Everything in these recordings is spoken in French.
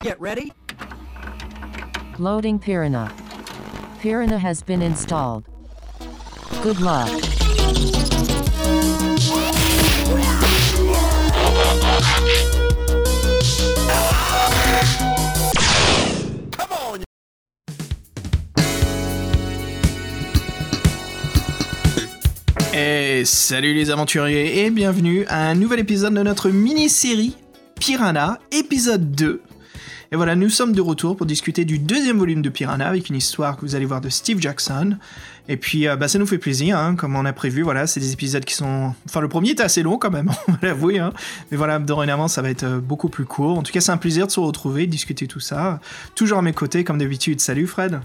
Get ready. Loading Piranha. Piranha has been installed. Good luck. Et salut les aventuriers et bienvenue à un nouvel épisode de notre mini-série Piranha, épisode 2. Et voilà, nous sommes de retour pour discuter du deuxième volume de Piranha avec une histoire que vous allez voir de Steve Jackson. Et puis, euh, bah, ça nous fait plaisir, hein, comme on a prévu. Voilà, c'est des épisodes qui sont. Enfin, le premier était assez long quand même, on va l'avouer. Hein. Mais voilà, dorénavant, ça va être euh, beaucoup plus court. En tout cas, c'est un plaisir de se retrouver, de discuter tout ça. Toujours à mes côtés, comme d'habitude. Salut Fred.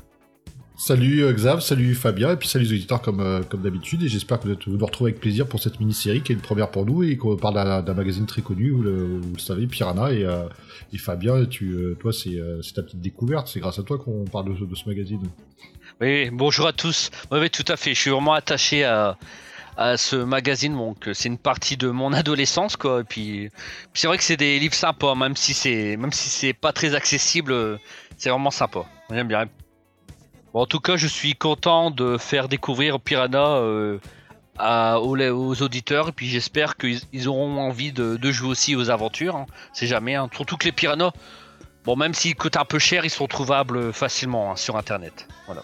Salut euh, Xav, salut Fabien, et puis salut les auditeurs comme, euh, comme d'habitude, et j'espère que vous vous nous retrouvez avec plaisir pour cette mini-série qui est une première pour nous, et qu'on parle d'un magazine très connu, vous le, savez, Piranha, et, euh, Fabien, toi c'est ta petite découverte, c'est grâce à toi qu'on parle de, ce- magazine. Oui, bonjour à tous. Oui, tout à fait. Je suis vraiment attaché à, ce magazine. Donc, c'est une partie de mon adolescence, quoi. Et puis, c'est vrai que c'est des livres sympas, même si c'est, si pas très accessible, c'est vraiment sympa. J'aime bien. En tout cas, je suis content de faire découvrir Piranha euh, aux, auditeurs. Et puis, j'espère qu'ils ils auront envie de, jouer aussi aux aventures. hein. C'est jamais. hein. Surtout que les Piranhas, bon, même s'ils coûtent un peu cher, ils sont trouvables facilement hein, sur Internet. Voilà.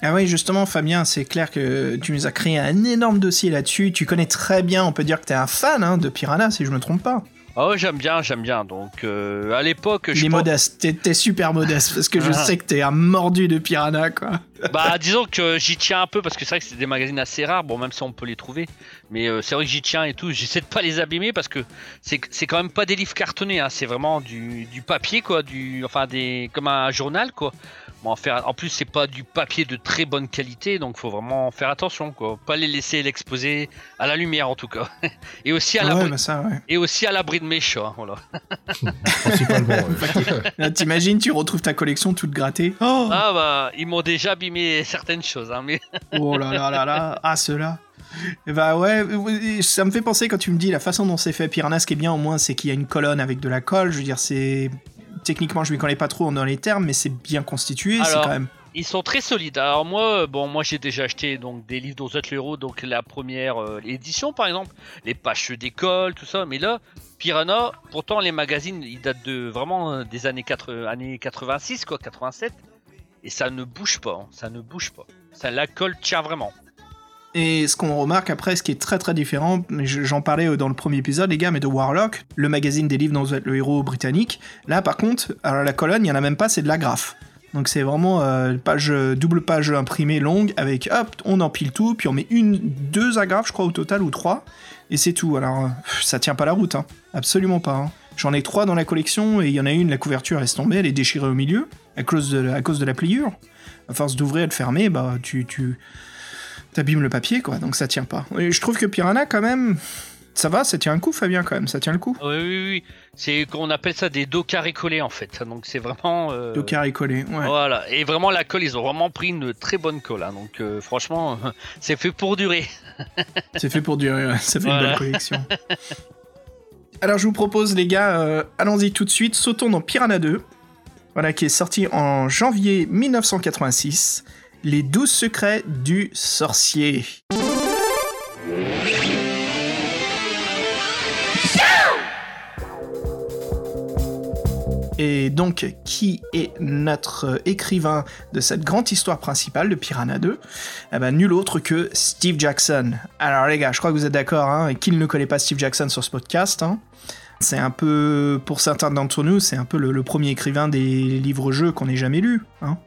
Ah oui, justement, Fabien, c'est clair que tu nous as créé un énorme dossier là-dessus. Tu connais très bien, on peut dire que t'es un fan de Piranha, si je me trompe pas. Ah ouais, j'aime bien, j'aime bien. Donc, euh, à l'époque, je Il est pense- modeste, t'es- t'es super modeste, parce que je Ah. sais que t'es un mordu de Piranha, quoi. Bah, disons que j'y tiens un peu parce que c'est vrai que c'est des magazines assez rares. Bon, même si on peut les trouver, mais euh, c'est vrai que j'y tiens et tout. J'essaie de pas les abîmer parce que c'est c'est quand même pas des livres cartonnés. Hein. C'est vraiment du, du papier, quoi. Du, enfin, des comme un journal, quoi. Bon, en, faire, en plus, c'est pas du papier de très bonne qualité, donc faut vraiment faire attention, quoi. Pas les laisser l'exposer à la lumière, en tout cas. et aussi à Ouais, l'abri bah ça, ouais. et aussi à l'abri de mes chats. Voilà. Principalement, ouais. Là, t'imagines, tu retrouves ta collection toute grattée. Oh, Ah bah, ils m'ont déjà abîmé certaines choses, hein, mais oh là là là là, ah cela. Et bah ouais, oui, ça me fait penser quand tu me dis la façon dont c'est fait Piranha, ce qui est bien au moins, c'est qu'il y a une colonne avec de la colle. Je veux dire, c'est techniquement, je m'y connais pas trop dans les termes, mais c'est bien constitué. C'est quand même. Ils sont très solides. Alors moi, euh, bon, moi j'ai déjà acheté donc des livres d'Ozot le héros, donc la première euh, édition par exemple, les pages d'école, tout ça. Mais là, Piranha, pourtant les magazines, ils datent de vraiment euh, des années 4, années 86 quoi, 87, et ça ne bouge pas, hein, ça ne bouge pas. Ça la colle tient vraiment. Et ce qu'on remarque après, ce qui est très très différent, j'en parlais euh, dans le premier épisode, les gars, mais de Warlock, le magazine des livres dont vous êtes le héros britannique. Là, par contre, alors la colonne, il y en a même pas, c'est de l'agrafe. Donc c'est vraiment euh, page, double page imprimée longue avec hop, on empile tout, puis on met une, deux agrafes, je crois au total ou trois, et c'est tout. Alors euh, ça tient pas la route, hein. absolument pas. hein. J'en ai trois dans la collection et il y en a une, la couverture laisse tomber, elle est déchirée au milieu à cause de, la pliure. À force d'ouvrir et de fermer, bah tu, t'abîmes le papier, quoi, donc ça tient pas. Et je trouve que Piranha, quand même, ça va, ça tient un coup, Fabien, quand même, ça tient le coup. Oui, oui, oui. C'est qu'on appelle ça des dos carrés collés en fait. Donc c'est vraiment. euh, Le carré collé, ouais. Voilà, et vraiment la colle, ils ont vraiment pris une très bonne colle. hein. Donc euh, franchement, c'est fait pour durer. C'est fait pour durer, ouais, ça fait une belle collection. Alors je vous propose, les gars, euh, allons-y tout de suite, sautons dans Piranha 2, voilà, qui est sorti en janvier 1986, Les 12 secrets du sorcier. Et donc, qui est notre écrivain de cette grande histoire principale de Piranha 2 eh ben, Nul autre que Steve Jackson. Alors les gars, je crois que vous êtes d'accord, hein, et qui ne connaît pas Steve Jackson sur ce podcast hein. C'est un peu, pour certains d'entre nous, c'est un peu le, le premier écrivain des livres-jeux qu'on ait jamais lu. Hein.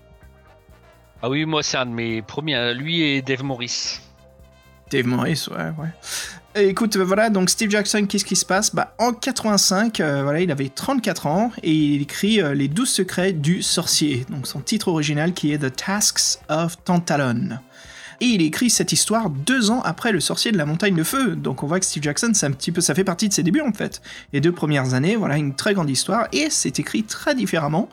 Ah oui, moi c'est un de mes premiers. hein. Lui et Dave Morris. Dave Morris, ouais, ouais. Et écoute, euh, voilà, donc Steve Jackson, qu'est-ce qui se passe? Bah, En 85, euh, voilà, il avait 34 ans et il écrit euh, Les 12 secrets du sorcier, donc son titre original qui est The Tasks of Tantalon. Et il écrit cette histoire deux ans après le sorcier de la montagne de feu. Donc on voit que Steve Jackson, un petit peu, ça fait partie de ses débuts en fait. Les deux premières années, voilà, une très grande histoire et c'est écrit très différemment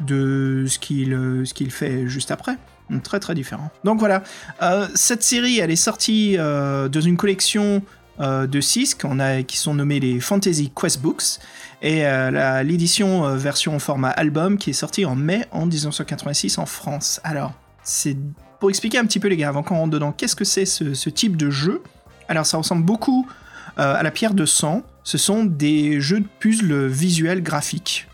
de ce qu'il fait juste après. Donc, Très très différent. Donc voilà, Euh, cette série, elle est sortie euh, dans une collection euh, de 6 qu'on a, qui sont nommés les Fantasy Quest Books. et euh, la- l'édition euh, version format album qui est sortie en mai en 1986 en France. Alors, c'est pour expliquer un petit peu les gars, avant qu'on rentre dedans, qu'est-ce que c'est ce, ce type de jeu? Alors, ça ressemble beaucoup euh, à la pierre de sang. Ce sont des jeux de puzzles visuels graphiques.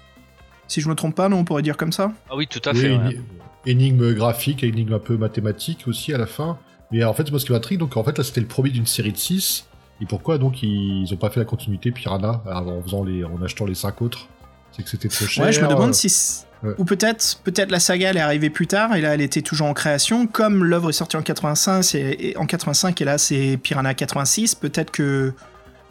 Si je me trompe pas, non, on pourrait dire comme ça? Ah oui, tout à Oui, fait. ouais. Éni- énigme graphique, énigme un peu mathématique aussi à la fin. Mais en fait, moi, ce qui m'intrigue, donc en fait, là, c'était le premier d'une série de 6. Et pourquoi donc ils ont pas fait la continuité Piranha en, faisant les, en achetant les 5 autres? C'est que c'était trop cher. Ouais, je me demande euh, si. ouais. Ou peut-être peut-être la saga elle est arrivée plus tard et là elle était toujours en création. Comme l'œuvre est sortie en 85, et, et en 85 et là c'est Piranha 86, peut-être que.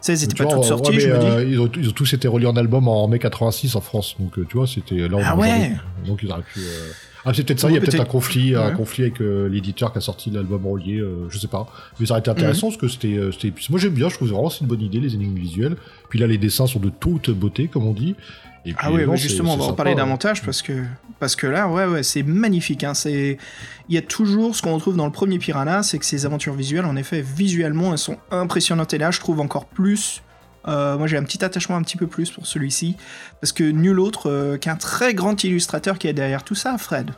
Sais, elles étaient pas ouais, sorties, mais, je me dis. euh, ils, ont, ils ont tous été reliés en album en mai 86 en France. Donc, euh, tu vois, c'était là. Ah on ouais. avait- Donc, ils auraient pu. euh, Ah, c'est peut-être ça, il y a peut-être un conflit, un conflit avec euh, l'éditeur qui a sorti l'album relié, euh, je sais pas. Mais ça aurait été Mhm. intéressant parce que c'était. c'était- Moi j'aime bien, je trouve vraiment c'est une bonne idée, les énigmes visuelles. Puis là, les dessins sont de toute beauté, comme on dit. Et puis, Ah oui, ouais, c'est- justement, on va en parler ouais. davantage parce que parce que là, ouais, ouais, c'est magnifique. Hein, c'est il y a toujours ce qu'on retrouve dans le premier Piranha, c'est que ces aventures visuelles, en effet, visuellement, elles sont impressionnantes. Et là, je trouve encore plus. euh, moi, j'ai un petit attachement un petit peu plus pour celui-ci parce que nul autre euh, qu'un très grand illustrateur qui est derrière tout ça, Fred.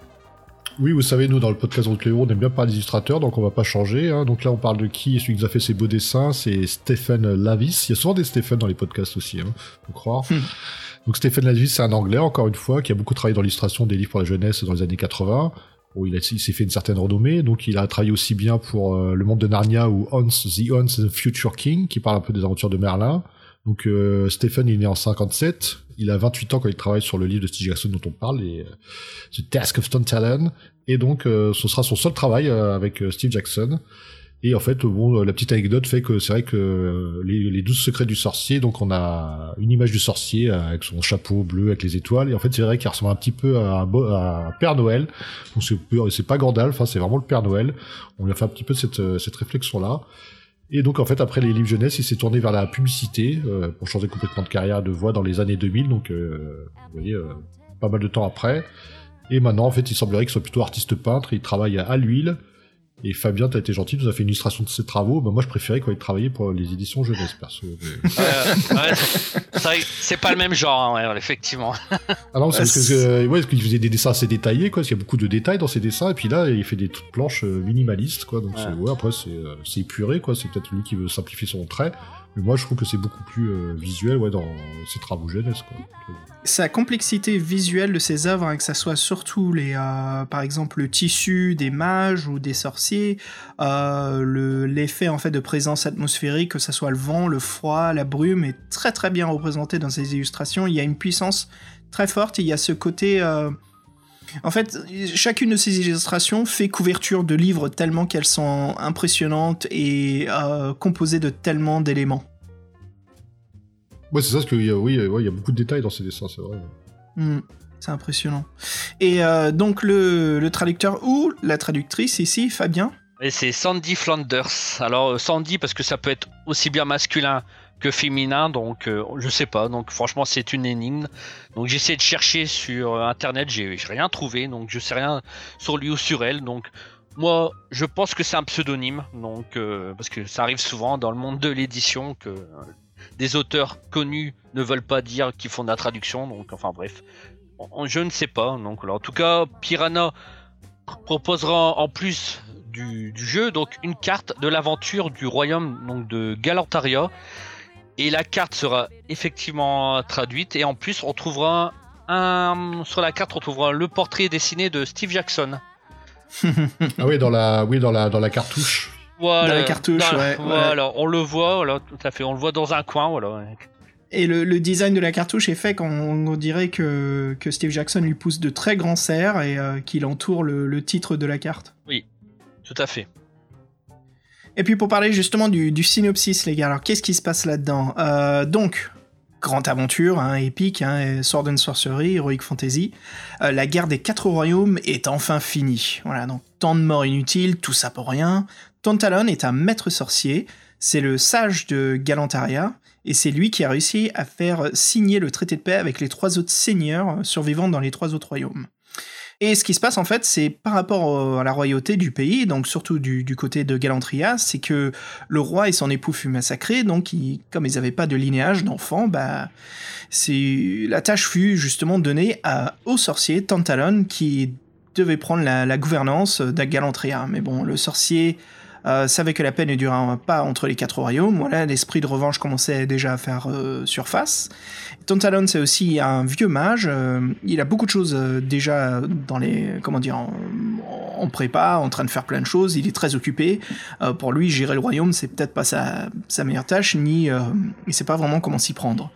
Oui, vous savez, nous, dans le podcast héros, on aime bien parler des illustrateurs, donc on va pas changer. hein. Donc là, on parle de qui Celui qui nous a fait ses beaux dessins, c'est Stephen Lavis. Il y a souvent des Stephen dans les podcasts aussi, hein, faut croire. Hmm. Donc Stephen Lavis, c'est un Anglais, encore une fois, qui a beaucoup travaillé dans l'illustration des livres pour la jeunesse dans les années 80. Bon, il, s'est fait une certaine renommée, donc il a travaillé aussi bien pour euh, Le Monde de Narnia ou Hans, The Hans and the Future King, qui parle un peu des aventures de Merlin. Donc euh, Stephen il est né en 57, il a 28 ans quand il travaille sur le livre de Steve Jackson dont on parle, et, euh, The Task of Stone Talon, et donc euh, ce sera son seul travail euh, avec Steve Jackson. Et en fait, bon, la petite anecdote fait que c'est vrai que les, les 12 secrets du sorcier, donc on a une image du sorcier avec son chapeau bleu avec les étoiles, et en fait c'est vrai qu'il ressemble un petit peu à à Père Noël. Donc c'est pas Gandalf, hein, c'est vraiment le Père Noël. On lui a fait un petit peu cette, cette réflexion là. Et donc en fait après les livres jeunesse, il s'est tourné vers la publicité euh, pour changer complètement de carrière de voix dans les années 2000. Donc euh, vous voyez, euh, pas mal de temps après. Et maintenant en fait il semblerait qu'il soit plutôt artiste peintre. Il travaille à l'huile. Et Fabien, t'as été gentil, tu nous as fait une illustration de ses travaux. Bah, moi, je préférais quand il travaillait pour les éditions jeunesse, perso. mais- Euh, ouais, c'est pas le même genre, hein, ouais, effectivement. Ah non, c'est parce que, euh, ouais, parce qu'il faisait des dessins assez détaillés, quoi. Parce qu'il y a beaucoup de détails dans ses dessins. Et puis là, il fait des toutes planches euh, minimalistes, quoi. Donc, Ouais. c'est- ouais, après, c'est, euh, c'est épuré, quoi. C'est peut-être lui qui veut simplifier son trait. Mais moi, je trouve que c'est beaucoup plus euh, visuel, ouais, dans ses travaux jeunesse, quoi. Sa complexité visuelle de ses œuvres, hein, que ça soit surtout les, euh, par exemple, le tissu des mages ou des sorciers, euh, le- l'effet en fait de présence atmosphérique, que ça soit le vent, le froid, la brume, est très très bien représenté dans ses illustrations. Il y a une puissance très forte. Il y a ce côté. En fait, chacune de ces illustrations fait couverture de livres tellement qu'elles sont impressionnantes et euh, composées de tellement d'éléments. Ouais, c'est ça, parce que, oui, ouais, il y a beaucoup de détails dans ses dessins, c'est vrai. Hmm, c'est impressionnant. Et euh, donc le, le traducteur ou la traductrice ici, Fabien? Et c'est Sandy Flanders. Alors euh, Sandy parce que ça peut être aussi bien masculin que féminin, donc euh, je sais pas. Donc franchement c'est une énigme. Donc j'ai essayé de chercher sur euh, internet, j'ai rien trouvé, donc je sais rien sur lui ou sur elle. Donc moi je pense que c'est un pseudonyme, donc euh, parce que ça arrive souvent dans le monde de l'édition que des auteurs connus ne veulent pas dire qu'ils font de la traduction. Donc enfin bref, je ne sais pas. Donc en tout cas Piranha proposera en plus du, du jeu donc une carte de l'aventure du royaume donc de Galantaria et la carte sera effectivement traduite et en plus on trouvera un sur la carte on trouvera le portrait dessiné de Steve Jackson. Ah oui, dans la, oui, dans la, dans la cartouche. Voilà, Dans la cartouche, ouais, Voilà, on le voit, voilà, tout à fait, on le voit dans un coin, voilà. Et le, le design de la cartouche est fait quand on dirait que, que Steve Jackson lui pousse de très grands cerfs et euh, qu'il entoure le, le titre de la carte. Tout à fait. Et puis pour parler justement du, synopsis, les gars, alors qu'est-ce qui se passe là-dedans? Euh, Donc, grande aventure, hein, épique, hein, sword and sorcery, heroic fantasy. Euh, la guerre des quatre royaumes est enfin finie. Voilà, donc tant de morts inutiles, tout ça pour rien. Tontalon est un maître sorcier, c'est le sage de Galantaria, et c'est lui qui a réussi à faire signer le traité de paix avec les trois autres seigneurs survivants dans les trois autres royaumes. Et ce qui se passe en fait, c'est par rapport à la royauté du pays, donc surtout du, côté de Galantria, c'est que le roi et son époux furent massacrés, donc comme ils n'avaient pas de linéage d'enfants, bah, la tâche fut justement donnée à, au sorcier Tantalon qui devait prendre la, gouvernance de Galantria. Mais bon, le sorcier euh, savait que la paix ne durerait pas entre les quatre royaumes. Voilà, l'esprit de revanche commençait déjà à faire euh, surface. Tontalon, c'est aussi un vieux mage. Euh, il a beaucoup de choses déjà dans les, comment dire, en, prépa, en train de faire plein de choses. Il est très occupé. pour lui, gérer le royaume, c'est peut-être pas sa, meilleure tâche, ni il sait pas vraiment comment s'y prendre.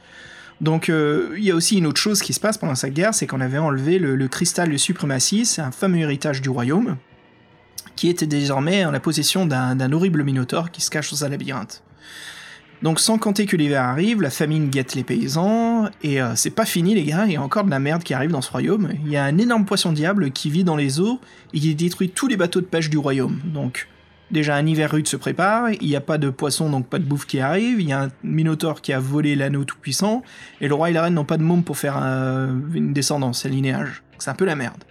Donc il y a aussi une autre chose qui se passe pendant cette guerre, c'est qu'on avait enlevé le, le cristal de suprématie, c'est un fameux héritage du royaume qui était désormais en la possession d'un horrible minotaure qui se cache dans un labyrinthe. Donc sans compter que l'hiver arrive, la famine guette les paysans, et euh, c'est pas fini les gars, il y a encore de la merde qui arrive dans ce royaume. Il y a un énorme poisson diable qui vit dans les eaux et qui détruit tous les bateaux de pêche du royaume. Donc déjà un hiver rude se prépare, il n'y a pas de poisson donc pas de bouffe qui arrive, il y a un minotaure qui a volé l'anneau tout puissant, et le roi et la reine n'ont pas de môme pour faire une descendance, un linéage. C'est un peu la merde.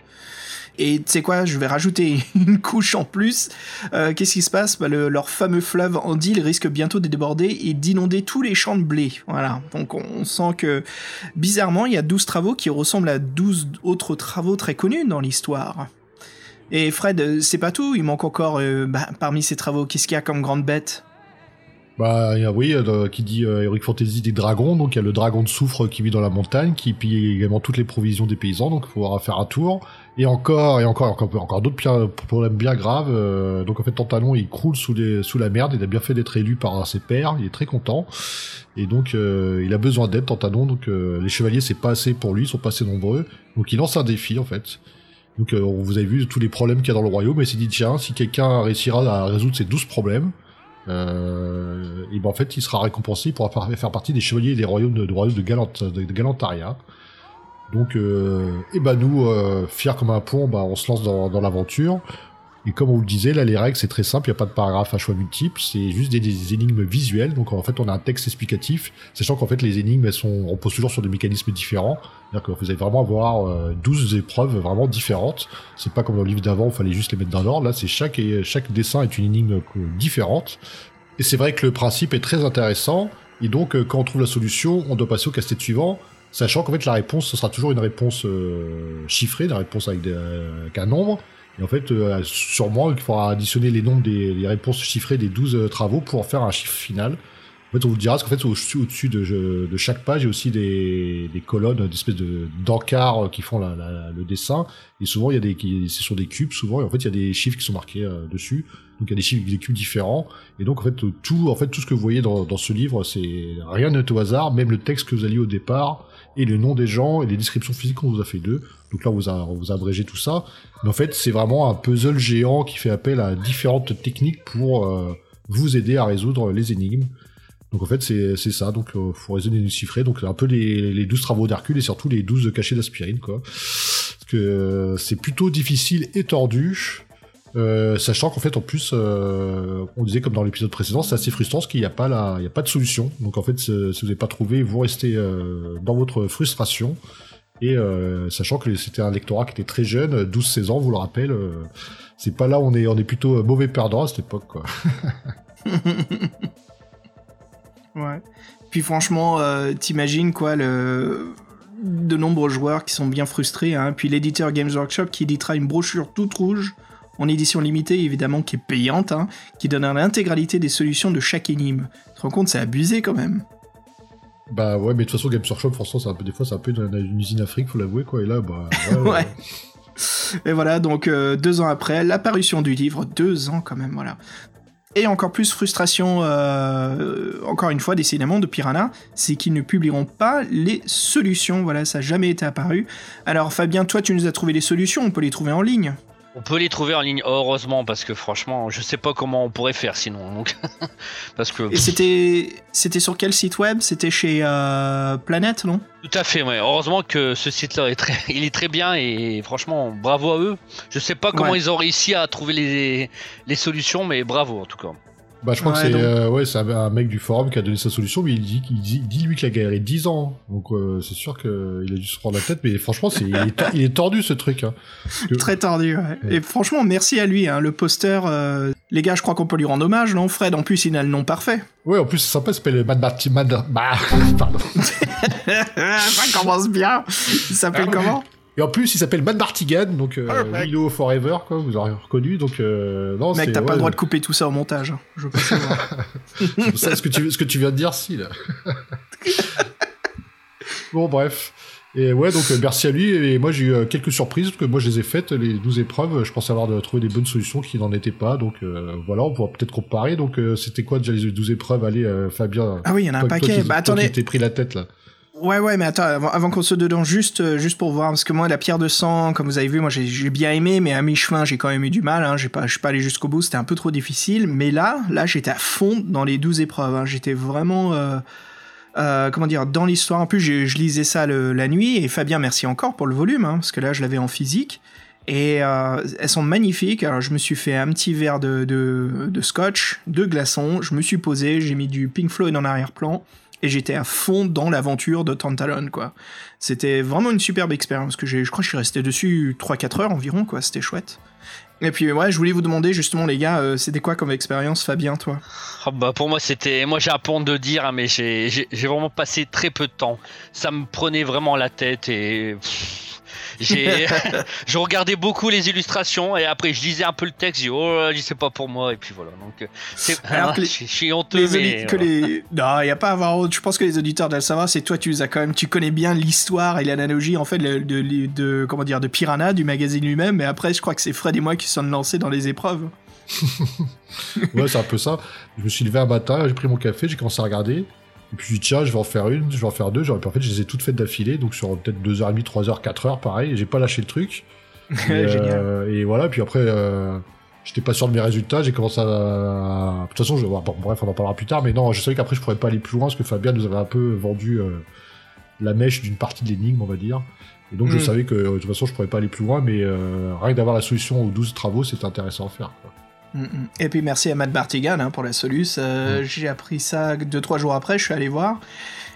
Et tu sais quoi, je vais rajouter une couche en plus. Euh, qu'est-ce qui se passe? Bah, Leur fameux fleuve Andil risque bientôt de déborder et d'inonder tous les champs de blé. Voilà. Donc on sent que bizarrement, il y a 12 travaux qui ressemblent à 12 autres travaux très connus dans l'histoire. Et Fred, c'est pas tout, il manque encore euh, bah, parmi ces travaux, qu'est-ce qu'il y a comme grande bête? Bah oui, euh, qui dit euh, Heroic Fantasy des dragons, donc il y a le dragon de soufre qui vit dans la montagne, qui pille également toutes les provisions des paysans, donc il faudra faire un tour. Et encore, et encore, encore, encore d'autres problèmes bien graves. Euh, donc en fait, Tantalon, il croule sous, les, sous la merde. Il a bien fait d'être élu par ses pairs. Il est très content. Et donc, euh, il a besoin d'aide, Tantalon. Donc les chevaliers, c'est pas assez pour lui. Ils sont pas assez nombreux. Donc il lance un défi, en fait. Donc vous avez vu tous les problèmes qu'il y a dans le royaume. Et il s'est dit, tiens, si quelqu'un réussira à résoudre ces 12 problèmes, euh, et ben en fait il sera récompensé, il pourra faire, partie des chevaliers des royaumes de, royaume de, Galant, de, Galantaria. Donc, euh, et ben nous, euh, fiers comme un pont, bah, on se lance dans, l'aventure. Et comme on vous le disait, là, les règles, c'est très simple, il n'y a pas de paragraphe à choix multiples, c'est juste des, énigmes visuelles. Donc, en fait, on a un texte explicatif, sachant qu'en fait, les énigmes, elles sont, on pose toujours sur des mécanismes différents. C'est-à-dire que vous allez vraiment avoir euh, 12 épreuves vraiment différentes. C'est pas comme dans le livre d'avant, il fallait juste les mettre dans l'ordre. Là, c'est chaque, chaque dessin est une énigme différente. Et c'est vrai que le principe est très intéressant. Et donc, euh, quand on trouve la solution, on doit passer au casse-tête suivant. Sachant qu'en fait, la réponse, ce sera toujours une réponse euh, chiffrée, une réponse avec, des, euh, avec un nombre. Et en fait, euh, sûrement, il faudra additionner les nombres des réponses chiffrées des 12 euh, travaux pour en faire un chiffre final. En fait, on vous dira, parce qu'en fait, au-dessus de, de, chaque page, il y a aussi des, des colonnes, des espèces de, d'encarts qui font la, la, le dessin. Et souvent, il y a des, c'est sur des cubes, souvent, et en fait, il y a des chiffres qui sont marqués euh, dessus. Donc, il y a des chiffres, des cubes différents. Et donc, en fait, tout, en fait, tout ce que vous voyez dans, dans ce livre, c'est rien n'est au hasard. Même le texte que vous alliez au départ, et le nom des gens, et les descriptions physiques qu'on vous a fait d'eux. Donc là, on vous a, on vous a abrégé tout ça. Mais en fait, c'est vraiment un puzzle géant qui fait appel à différentes techniques pour euh, vous aider à résoudre les énigmes. Donc en fait, c'est ça. Donc euh, faut raisonner et chiffrer. Donc un peu les, les 12 travaux d'Hercule et surtout les 12 cachets d'aspirine, quoi. Parce que euh, c'est plutôt difficile et tordu. Euh, sachant qu'en fait, en plus, euh, on disait comme dans l'épisode précédent, c'est assez frustrant parce qu'il n'y a pas il a pas de solution. Donc en fait, si vous n'avez pas trouvé, vous restez euh, dans votre frustration. Et sachant que c'était un lectorat qui était très jeune, 12-16 ans, vous le rappelle, c'est pas là on est, on est plutôt mauvais perdant à cette époque, quoi. ouais. Puis franchement, t'imagines quoi le de nombreux joueurs qui sont bien frustrés, hein. puis l'éditeur Games Workshop qui éditera une brochure toute rouge en édition limitée évidemment qui est payante, hein, qui donne l'intégralité des solutions de chaque énigme. Tu te rends compte, c'est abusé quand même. Bah ouais, mais de toute façon, Games Workshop, franchement, c'est un peu, des fois, c'est un peu une, une usine Afrique, faut l'avouer, quoi. Et là, bah. Ouais. Et voilà, donc euh, deux ans après, l'apparition du livre, deux ans quand même, voilà. Et encore plus frustration, euh, encore une fois, décidément, de Piranha, c'est qu'ils ne publieront pas les solutions. Voilà, ça n'a jamais été apparu. Alors Fabien, toi, tu nous as trouvé les solutions, on peut les trouver en ligne. On peut les trouver en ligne, heureusement, parce que franchement, je sais pas comment on pourrait faire sinon. Donc, parce que. Et c'était, c'était sur quel site web? C'était chez euh, Planète, non? Tout à fait, ouais. Heureusement que ce site-là est très, il est très bien et franchement, bravo à eux. Je sais pas comment ils ont réussi à trouver les, les solutions, mais bravo en tout cas. Bah, je crois Ouais, que c'est euh, ouais, c'est un, mec du forum qui a donné sa solution, mais il dit, il dit, il dit lui qu'il a galéré 10 ans. Donc euh, c'est sûr qu'il a dû se prendre la tête, mais franchement, il, est, il est tordu ce truc. Hein. Très tordu, ouais. Ouais. Et franchement, merci à lui. Hein. Le poster, euh, les gars, je crois qu'on peut lui rendre hommage, non Fred, en plus, il a le nom parfait. Ouais, en plus, c'est sympa, il s'appelle Mad Marty, Mad, bah, pardon. Ça commence bien. Il s'appelle Ah, comment? Et en plus, il s'appelle Mad Martigan, donc euh. Willow Forever, quoi, vous aurez reconnu, donc euh, non, Mec, t'as pas le droit de couper tout ça au montage. hein. Je veux pas savoir. c'est ça, ce que tu, ce que tu viens de dire, si, là. bon, bref. Et ouais, donc euh, merci à lui. Et moi, j'ai eu euh, quelques surprises, parce que moi, je les ai faites, les 12 épreuves. Je pensais avoir de, trouvé des bonnes solutions qui n'en étaient pas. Donc euh, voilà, on pourra peut-être comparer. Donc euh, c'était quoi déjà les 12 épreuves? Allez, euh, Fabien. ah oui, il y en a un toi paquet. bah toi attendez. t'es pris la tête, là. Ouais, ouais, mais attends, avant, qu'on se dedans, juste, euh, juste pour voir, parce que moi, la pierre de sang, comme vous avez vu, moi, j'ai bien aimé, mais à mi-chemin, j'ai quand même eu du mal. Hein, j'ai pas, je suis pas allé jusqu'au bout, c'était un peu trop difficile. Mais là, là, j'étais à fond dans les 12 épreuves. hein, j'étais vraiment, euh, euh, comment dire, dans l'histoire. En plus, je lisais ça le- la nuit, et Fabien, merci encore pour le volume, hein, parce que là, je l'avais en physique. Et euh, elles sont magnifiques. Alors, je me suis fait un petit verre de, de, de scotch, de glaçons. Je me suis posé, j'ai mis du Pink Floyd en arrière-plan. Et j'étais à fond dans l'aventure de Tantalon, quoi. C'était vraiment une superbe expérience. Je crois que je suis resté dessus 3-4 heures environ, quoi. C'était chouette. Et puis, ouais, je voulais vous demander, justement, les gars, euh, c'était quoi comme expérience, Fabien, toi? Ah bah pour moi c'était moi j'ai un pont de dire hein, mais j'ai vraiment passé très peu de temps ça me prenait vraiment la tête et j'ai je regardais beaucoup les illustrations et après je lisais un peu le texte j'ai dit, oh là, c'est pas pour moi et puis voilà donc euh, c'est Alors que les- je je suis honteux les mais que voilà. les... Non, il n'y a pas à avoir honte. Je pense que les auditeurs doivent le savoir. C'est toi, tu les as quand même. Tu connais bien l'histoire et l'analogie, en fait, de, de, de- de- comment dire, de Piranha, du magazine lui-même. Mais après, je crois que c'est Fred et moi qui sommes lancés dans les épreuves. Ouais, c'est un peu ça. Je me suis levé un matin, j'ai pris mon café, j'ai commencé à regarder. Et puis, tiens, je vais en faire une, je vais en faire deux. J'aurais pu, en fait, je les ai toutes faites d'affilée, donc sur peut-être 2h30, 3h, 4h, pareil. J'ai pas lâché le truc. Et, Génial. euh, et voilà, puis après, euh, j'étais pas sûr de mes résultats, j'ai commencé à. De toute façon, je... bon, bref, on en parlera plus tard, mais non, je savais qu'après, je pourrais pas aller plus loin, parce que Fabien nous avait un peu vendu euh, la mèche d'une partie de l'énigme, on va dire. Et donc, je Mm. savais que euh, de toute façon, je pourrais pas aller plus loin, mais euh, rien que d'avoir la solution aux 12 travaux, c'était intéressant à faire. quoi. Mm, mm. Et puis merci à Matt Bartigan hein, pour la soluce. Euh, J'ai appris ça deux trois jours après. Je suis allé voir.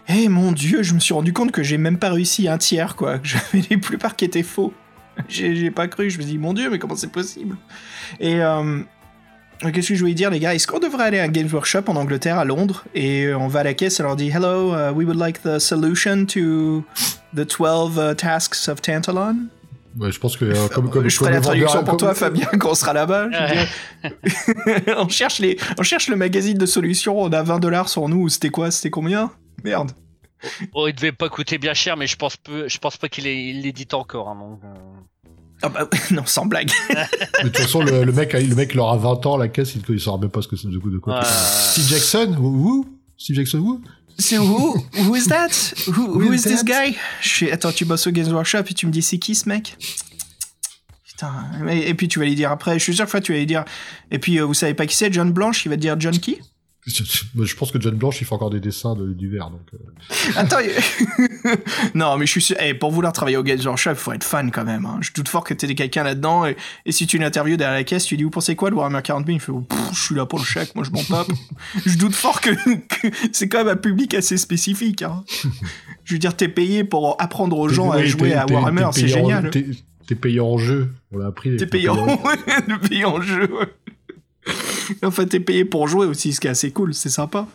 Et mon Dieu, je me suis rendu compte que j'ai même pas réussi un tiers quoi. Que j'avais les plupart qui étaient faux. J'ai pas cru. Je me suis dit mon Dieu, mais comment c'est possible? Et euh, qu'est-ce que je voulais dire les gars? Est-ce qu'on devrait aller à un Games Workshop en Angleterre à Londres et on va à la caisse et on leur dit Hello, uh, we would like the solution to the 12 uh, tasks of Tantalon? Je pense que euh, comme, comme, je comme ferai la le traduction pour toi, Fabien, quand on sera là-bas. Je Ouais. on, cherche les, on cherche le magazine de solutions, on a 20 dollars sur nous. C'était quoi C'était combien? Merde. oh il devait pas coûter bien cher mais je pense peu je pense pas qu'il l'édite encore hein, donc, euh. Ah bah, non, sans blague. De toute façon, le, le mec, le mec, il aura 20 ans, la caisse, il, il saura même pas ce que c'est de, de quoi. Steve Jackson, who? Steve Jackson, who? C'est who? Who is that? Who, who is is this guy? Je suis- Attends, tu bosses au Games Workshop et tu me dis c'est qui ce mec? Putain. Et, et puis tu vas lui dire après, je suis sûr que tu vas lui dire. Et puis euh, vous savez pas qui c'est, John Blanche Il va te dire John qui? Je pense que John Blanche, il fait encore des dessins de, du verre, donc. euh. Attends, il- non, mais je suis sûr. eh, pour vouloir travailler au Games Workshop, il faut être fan quand même. hein. Je doute fort que t'aies quelqu'un là-dedans. Et, et si tu l'interviews derrière la caisse, tu lui dis Vous pensez quoi de Warhammer 40 000 Il fait Je suis là pour le chèque, moi je m'en tape. je doute fort que, que c'est quand même un public assez spécifique. hein. Je veux dire, t'es payé pour apprendre aux gens à jouer à Warhammer, c'est payé génial. T'es payé en jeu, on l'a appris. T'es payé en, payer en jeu. ouais. Enfin, t'es payé pour jouer aussi, ce qui est assez cool, c'est sympa.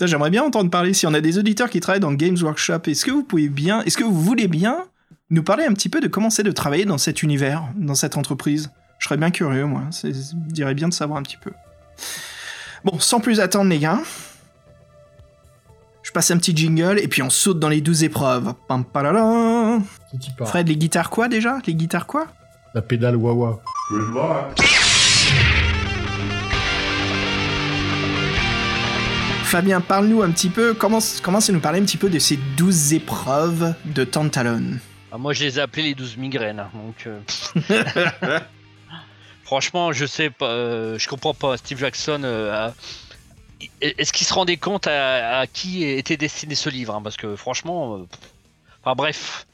J'aimerais bien entendre parler. Si on a des auditeurs qui travaillent dans le Games Workshop, est-ce que vous pouvez bien, est-ce que vous voulez bien nous parler un petit peu de comment c'est de travailler dans cet univers, dans cette entreprise? Je serais bien curieux, moi. Je dirais bien de savoir un petit peu. Bon, sans plus attendre, les gars. Je passe un petit jingle et puis on saute dans les 12 épreuves. Pam. Fred, les guitares quoi déjà? Les guitares quoi? La pédale Wawa. Fabien, parle-nous un petit peu, commence, commence à nous parler un petit peu de ces 12 épreuves de Tantalon? Ah, moi, je les ai appelés les 12 migraines. hein, Donc, euh, franchement, je sais pas. euh, je comprends pas. Steve Jackson. euh, Est-ce qu'il se rendait compte à, à qui était destiné ce livre hein, Parce que franchement. Enfin bref.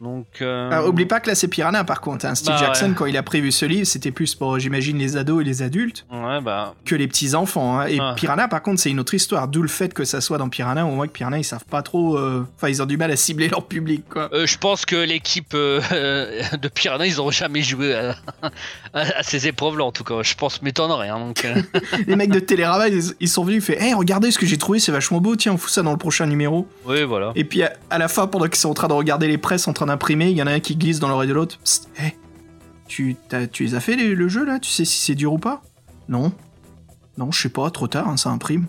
Donc, euh, Alors, oublie pas que là c'est Piranha par contre. hein. Steve Bah, Jackson, ouais. quand il a prévu ce livre, c'était plus pour, j'imagine, les ados et les adultes ouais, bah, que les petits enfants. hein. Et Ah. Piranha, par contre, c'est une autre histoire. D'où le fait que ça soit dans Piranha. On voit que Piranha, ils savent pas trop. euh, Enfin, ils ont du mal à cibler leur public, quoi. euh, je pense que l'équipe euh, de Piranha, ils auront jamais joué à, ces épreuves-là, en tout cas. Je pense, m'étonnerait. Hein, donc, euh, les mecs de Télérama, ils, ils sont venus, ils font Hey, regardez ce que j'ai trouvé, c'est vachement beau. Tiens, on fout ça dans le prochain numéro. oui, voilà. Et puis à, à la fin, pendant qu'ils sont en train de regarder les presses, en train d'imprimer, il y en a un qui glisse dans l'oreille de l'autre. Psst, hé, tu, t'as- tu les as fait les- le jeu là? Tu sais si c'est dur ou pas? Non. Non, je sais pas, trop tard, hein, ça imprime.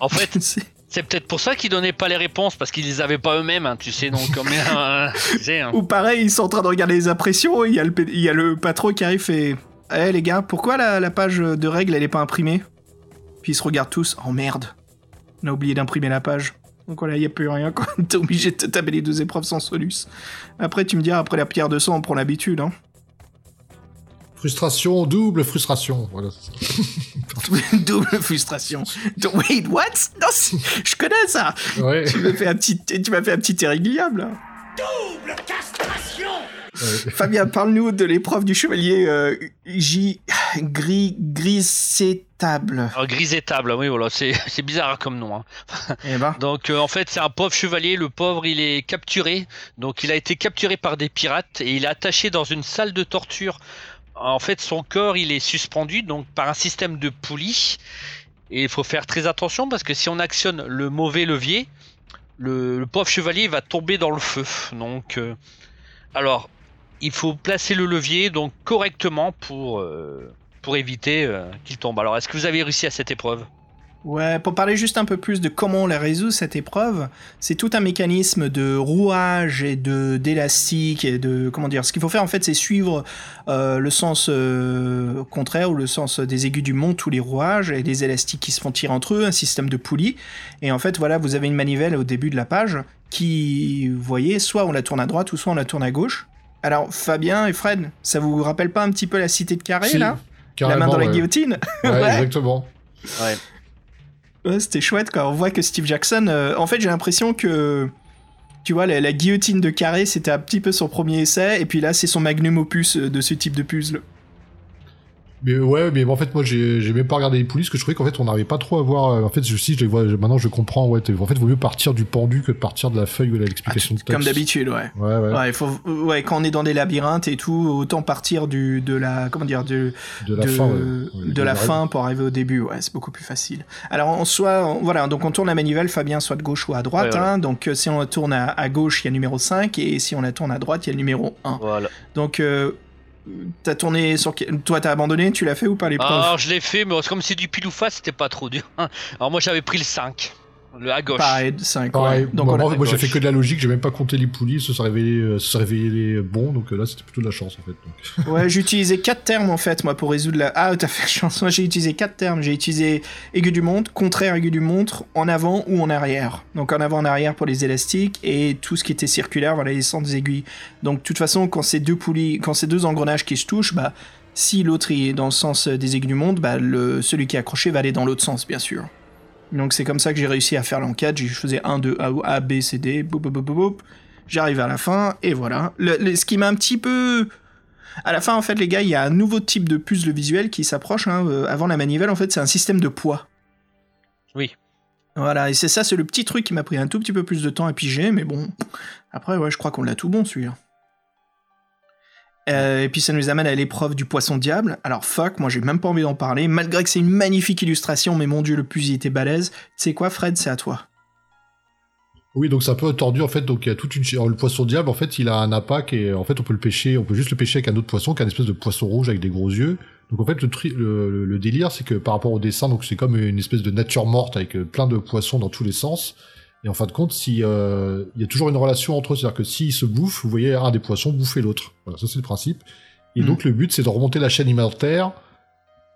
En fait, C'est- c'est peut-être pour ça qu'ils donnaient pas les réponses, parce qu'ils les avaient pas eux-mêmes, hein, tu sais. Donc, comme, euh, tu sais, hein. Ou pareil, ils sont en train de regarder les impressions, il y, a le il y a le patron qui arrive et. Eh les gars, pourquoi la, la page de règles elle est pas imprimée? Puis ils se regardent tous. Oh merde, on a oublié d'imprimer la page. Donc voilà, il n'y a plus rien quoi. T'es obligé de te taper les deux épreuves sans solus. Après, tu me diras, après la pierre de sang, on prend l'habitude. Hein. Frustration, double frustration. Voilà. c'est ça. Double frustration. Wait, what? Non, je connais ça. Ouais. Tu m'as fait un petit, tu m'as fait un petit irréguliable. là. ouais. Fabien, parle-nous de l'épreuve du chevalier euh, J. Gris, grisétable. Alors, grisétable, oui, voilà. C'est c'est bizarre comme nom. Hein. Eh ben. Donc euh, en fait c'est un pauvre chevalier, le pauvre il est capturé, donc il a été capturé par des pirates et il est attaché dans une salle de torture. En fait son corps il est suspendu donc par un système de poulies et il faut faire très attention parce que si on actionne le mauvais levier, le, le pauvre chevalier va tomber dans le feu. Donc euh, alors il faut placer le levier donc correctement pour euh, éviter euh, qu'il tombe. Alors est-ce que vous avez réussi à cette épreuve? Ouais, pour parler juste un peu plus de comment on la résout cette épreuve, c'est tout un mécanisme de rouage et de d'élastique et de comment dire. Ce qu'il faut faire en fait, c'est suivre euh, le sens contraire ou le sens des aigus du mont, tous les rouages et les élastiques qui se font tirer entre eux, un système de poulies. Et en fait, voilà, vous avez une manivelle au début de la page qui, vous voyez, soit on la tourne à droite ou soit on la tourne à gauche. Alors Fabien et Fred, ça vous rappelle pas un petit peu la cité de Carré Si, là, la main dans la ouais. guillotine Ouais, Ouais. exactement. Ouais. Ouais, c'était chouette quand on voit que Steve Jackson. euh, en fait, j'ai l'impression que. Tu vois, la, la guillotine de carré, c'était un petit peu son premier essai, et puis là, c'est son magnum opus euh, de ce type de puzzle. Mais ouais, mais en fait, moi, j'ai j'ai même pas regardé les poulies, parce que je trouvais qu'en fait, on n'arrivait pas trop à voir. euh, En fait, je, si, je les vois, maintenant, je comprends. Ouais, en fait, il vaut mieux partir du pendu que de partir de la feuille ou de l'explication de texte. Ah, Comme d'habitude, ouais. Ouais, ouais. Ouais, il faut, ouais, quand on est dans des labyrinthes et tout, autant partir du, de la, comment dire, de, De la de, fin, ouais. De la fin pour arriver au début, ouais, c'est beaucoup plus facile. Alors, en soit, on- voilà, donc on tourne la manivelle, Fabien, soit de gauche ou à droite, Ouais, voilà. hein, donc euh, si on la tourne à, à gauche, il y a le numéro 5, et si on la tourne à droite, il y a le numéro 1. Voilà. Donc, euh, t'as tourné sur. Toi, t'as abandonné Tu l'as fait ou pas l'épreuve Alors je l'ai fait, mais comme c'est du pile ou face, c'était pas trop dur. Alors moi j'avais pris le 5, le à gauche. Pareil, 5. Pareil. Donc, moi, on moi, moi, j'ai fait que de la logique, j'ai même pas compté les poulies, ça s'est révélé, euh, ça s'est révélé bon, donc euh, là, c'était plutôt de la chance, en fait. donc. Ouais, j'ai utilisé 4 termes en fait, moi, pour résoudre la. Ah, t'as fait chance. Moi, j'ai utilisé 4 termes. J'ai utilisé aigu du montre, contraire aigu du montre, en avant ou en arrière. Donc, en avant, en arrière pour les élastiques et tout ce qui était circulaire, voilà, les centres des aiguilles. Donc, de toute façon, quand c'est deux poulies, quand c'est deux engrenages qui se touchent, bah, si l'autre est dans le sens des aiguilles du montre, bah, le, celui qui est accroché va aller dans l'autre sens, bien sûr. Donc, c'est comme ça que j'ai réussi à faire l'enquête. Je faisais 1, 2, A, A, B, C, D, boum, boum, boum, boum. J'arrive à la fin, et voilà. Le- le- ce qui m'a un petit peu à la fin, en fait, les gars, il y a un nouveau type de puzzle visuel qui s'approche. hein. Euh, avant la manivelle, en fait, c'est un système de poids. Oui. Voilà, et c'est ça, c'est le petit truc qui m'a pris un tout petit peu plus de temps à piger, mais bon. Après, ouais, je crois qu'on l'a tout bon, celui-là. Euh, et puis ça nous amène à l'épreuve du poisson diable. Alors fuck, moi j'ai même pas envie d'en parler, malgré que c'est une magnifique illustration, mais mon dieu, le puzzle il était balèze. Tu sais quoi, Fred, c'est à toi. Oui, donc c'est un peu tordu, en fait, donc il y a toute une... alors, le poisson diable, en fait, il a un appât et en fait, on peut le pêcher, on peut juste le pêcher avec un autre poisson, qui est un espèce de poisson rouge avec des gros yeux. Donc en fait, le, tri- le, le- le délire, c'est que par rapport au dessin, donc c'est comme une espèce de nature morte avec euh, plein de poissons dans tous les sens. Et en fin de compte, si euh, il y a toujours une relation entre eux, c'est-à-dire que s'ils se bouffent, vous voyez un des poissons bouffer l'autre. Voilà, ça c'est le principe. Et Mhm. donc le but, c'est de remonter la chaîne alimentaire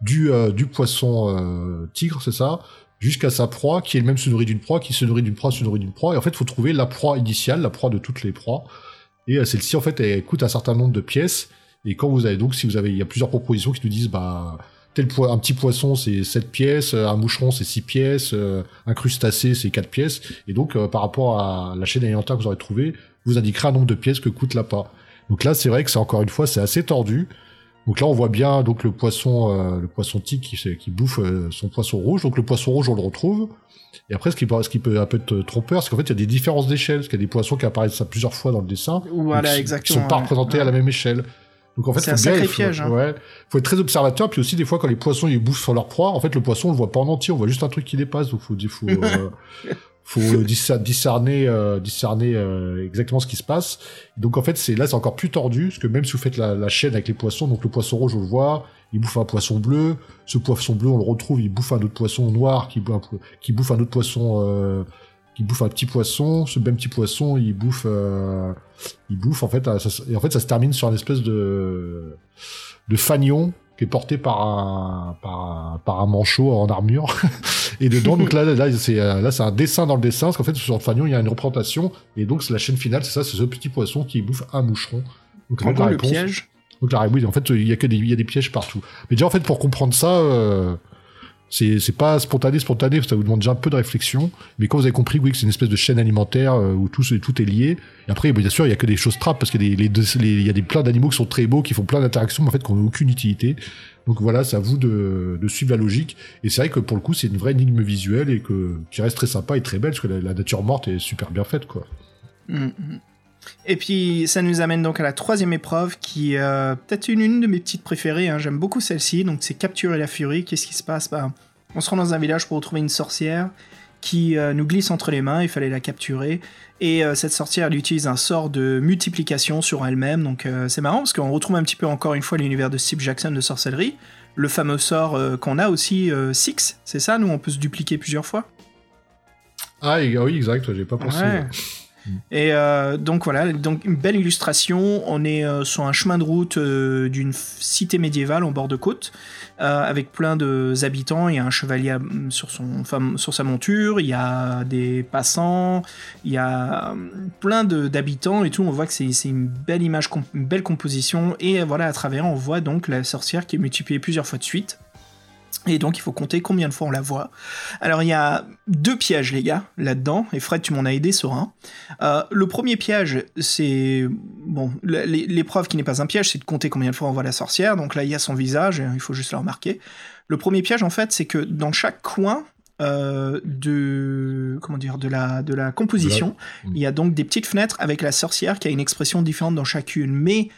du euh, du poisson euh, tigre, c'est ça, jusqu'à sa proie, qui elle-même se nourrit d'une proie, qui se nourrit d'une proie, se nourrit d'une proie. Et en fait, il faut trouver la proie initiale, la proie de toutes les proies. Et euh, celle-ci, en fait, elle coûte un certain nombre de pièces. Et quand vous avez donc, si vous avez, il y a plusieurs propositions qui nous disent, bah, tel un petit poisson c'est 7 pièces, un moucheron c'est 6 pièces, euh, un crustacé c'est 4 pièces. Et donc, euh, par rapport à la chaîne alimentaire que vous aurez trouvée, vous indiquera un nombre de pièces que coûte l'appât. Donc là, c'est vrai que c'est encore une fois, c'est assez tordu. Donc là, on voit bien donc le poisson, euh, le poisson tic qui, qui bouffe euh, son poisson rouge. Donc le poisson rouge, on le retrouve. Et après, ce qui, ce qui peut un peu te tromper, c'est qu'en fait, il y a des différences d'échelle. Parce qu'il y a des poissons qui apparaissent à plusieurs fois dans le dessin. Voilà, qui, exactement. sont pas représentés à la même échelle. Donc en fait, C'est un sacré il faut, piège, hein. Ouais, faut être très observateur. Puis aussi, des fois, quand les poissons ils bouffent sur leur proie, en fait, le poisson, on le voit pas en entier. On voit juste un truc qui dépasse. Donc faut, faut, euh, faut discer- discerner, euh, discerner euh, exactement ce qui se passe. Donc en fait, c'est là, c'est encore plus tordu, parce que même si vous faites la, la chaîne avec les poissons, donc le poisson rouge, on le voit, il bouffe un poisson bleu. Ce poisson bleu, on le retrouve, il bouffe un autre poisson noir, qui bouffe un, qui bouffe un autre poisson, euh, qui bouffe un petit poisson. Ce même petit poisson, il bouffe, euh, il bouffe en fait, ça, se- et en fait, ça se termine sur une espèce de de fanion qui est porté par un par un, par un manchot en armure et dedans donc là là c'est euh, là c'est un dessin dans le dessin parce qu'en fait sur le fanion il y a une représentation et donc c'est la chaîne finale c'est ça c'est ce petit poisson qui bouffe un moucheron donc en la le piège. donc la oui en fait il y a que des il y a des pièges partout mais déjà en fait pour comprendre ça euh, c'est pas spontané spontané ça vous demande déjà un peu de réflexion. Mais quand vous avez compris oui que c'est une espèce de chaîne alimentaire euh, où tout tout est lié. Et après bien sûr il y a que des choses trappes parce qu'il y a des il y a des plein d'animaux qui sont très beaux qui font plein d'interactions mais en fait qui n'ont aucune utilité. Donc voilà c'est à vous de, suivre la logique. Et c'est vrai que pour le coup c'est une vraie énigme visuelle et que qui reste très sympa et très belle parce que la, nature morte est super bien faite quoi. Mm, mm. Et puis ça nous amène donc à la troisième épreuve qui est euh, peut-être une, une de mes petites préférées. hein. J'aime beaucoup celle-ci. Donc c'est capturer la furie. Qu'est-ce qui se passe? Bah, On se rend dans un village pour retrouver une sorcière qui euh, nous glisse entre les mains. Il fallait la capturer. Et euh, cette sorcière, elle utilise un sort de multiplication sur elle-même. Donc c'est marrant parce qu'on retrouve un petit peu encore une fois l'univers de Steve Jackson de sorcellerie. Le fameux sort qu'on a aussi, Six, c'est ça? Nous, on peut se dupliquer plusieurs fois ah, ah oui exact j'ai pas pensé Ouais. Et euh, donc voilà, une belle illustration. On est euh, sur un chemin de route euh, d'une cité médiévale en bord de côte, avec plein de habitants. Il y a un chevalier sur, sur sa monture, il y a des passants, il y a plein d'habitants et tout. On voit que c'est une belle image, une belle composition. Et voilà, à travers, on voit donc la sorcière qui est multipliée plusieurs fois de suite. Et donc, il faut compter combien de fois on la voit. Alors, il y a deux pièges, les gars, là-dedans. Et Fred, tu m'en as aidé sur un. Euh, le premier piège, c'est. Bon, l'épreuve qui n'est pas un piège, c'est de compter combien de fois on voit la sorcière. Donc là, il y a son visage, et il faut juste le remarquer. Le premier piège, en fait, c'est que dans chaque coin. euh, de comment dire de la de la composition il y a donc des petites fenêtres avec la sorcière qui a une expression différente dans chacune mais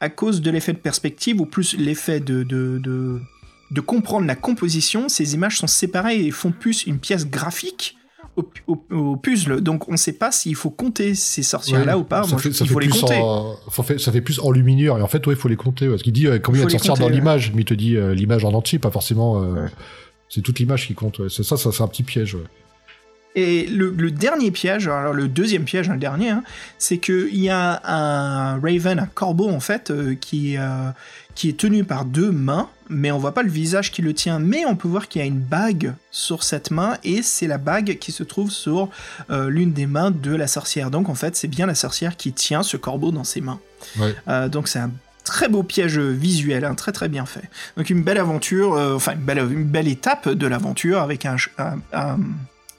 à cause de l'effet de perspective ou plus l'effet de, de, de, de comprendre la composition, ces images sont séparées et font plus une pièce graphique au, au- au puzzle. Donc on ne sait pas s'il faut compter ces sorcières-là Ouais, ou pas. ça Moi, fait, il fait faut les plus compter. en, ça fait, ça fait plus et en fait ouais il faut les compter parce qu'il dit euh, combien il y a de sorcières dans l'image? Mais il te dit euh, l'image en entier pas forcément euh, Ouais. c'est toute l'image qui compte c'est ça ça c'est un petit piège. Et le, le dernier piège, alors le deuxième piège, hein, le dernier, hein, c'est qu'il y a un raven, un corbeau en fait, euh, qui, euh, qui est tenu par deux mains, mais on voit pas le visage qui le tient, mais on peut voir qu'il y a une bague sur cette main, et c'est la bague qui se trouve sur euh, l'une des mains de la sorcière. Donc en fait, c'est bien la sorcière qui tient ce corbeau dans ses mains. Ouais. Euh, donc c'est un très beau piège visuel, hein, très très bien fait. Donc une belle aventure, euh, enfin une belle, une belle étape de l'aventure avec un, ch- un- un-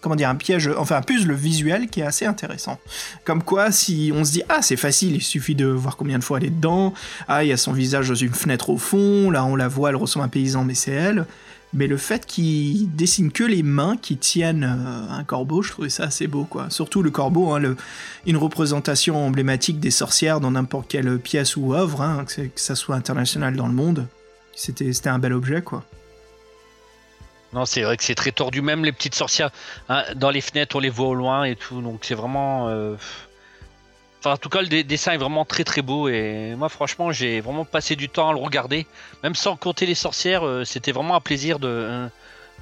comment dire un piège, enfin un puzzle visuel qui est assez intéressant. Comme quoi, si on se dit ah c'est facile, il suffit de voir combien de fois elle est dedans, ah il y a son visage dans une fenêtre au fond, là on la voit, elle ressemble à un paysan mais c'est elle. Mais le fait qu'il dessine que les mains qui tiennent euh, un corbeau, je trouvais ça assez beau, quoi. Surtout le corbeau, hein, une représentation emblématique des sorcières dans n'importe quelle pièce ou œuvre, hein, que, que ça soit international dans le monde. C'était un bel objet, quoi. Non, c'est vrai que c'est très tordu, même les petites sorcières hein, dans les fenêtres, on les voit au loin et tout, donc c'est vraiment. euh, Enfin, en tout cas, le dessin est vraiment très très beau et moi, franchement, j'ai vraiment passé du temps à le regarder, même sans compter les sorcières. euh, C'était vraiment un plaisir de euh,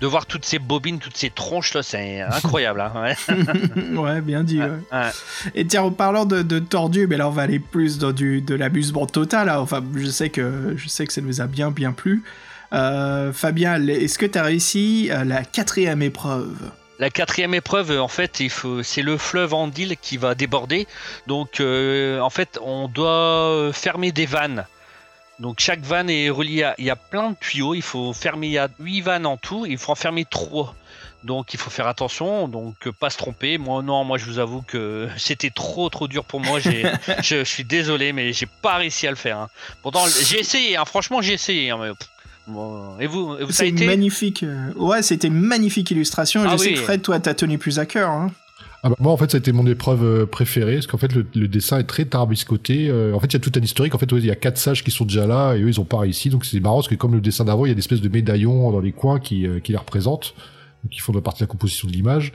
de voir toutes ces bobines, toutes ces tronches là, c'est incroyable. hein, ouais. ouais, bien dit. ouais. Ouais. Et tiens, en parlant de, de tordu, mais là on va aller plus dans du, de l'amusement total. hein. Enfin, je sais que je sais que ça nous a bien bien plu. Euh, Fabien, est-ce que tu as réussi euh, la quatrième épreuve? La quatrième épreuve, en fait, c'est le fleuve Andil qui va déborder. Donc, euh, en fait, on doit fermer des vannes. Donc, chaque vanne est reliée à. Il y a plein de tuyaux. Il faut fermer. Il y a 8 vannes en tout. Il faut en fermer 3. Donc il faut faire attention, donc pas se tromper. Moi non, moi je vous avoue que c'était trop trop dur pour moi. Je, je suis désolé, mais j'ai pas réussi à le faire. hein. Pourtant j'ai essayé, hein. franchement j'ai essayé. hein, mais, bon, et vous, C'est été magnifique. euh, Ouais, c'était une magnifique illustration. et Ah je sais que Fred, toi, t'as tenu plus à cœur. Hein. Ah bah, moi, en fait, ça a été mon épreuve euh, préférée, parce qu'en fait, le, le dessin est très tarabiscoté. Euh, en fait, il y a tout un historique. En fait, ouais, il y a quatre sages qui sont déjà là, et eux, ils ont pas réussi. Donc, c'est marrant, parce que comme le dessin d'avant, il y a des espèces de médaillons dans les coins qui, euh, qui les représentent, donc qui font partie de la composition de l'image.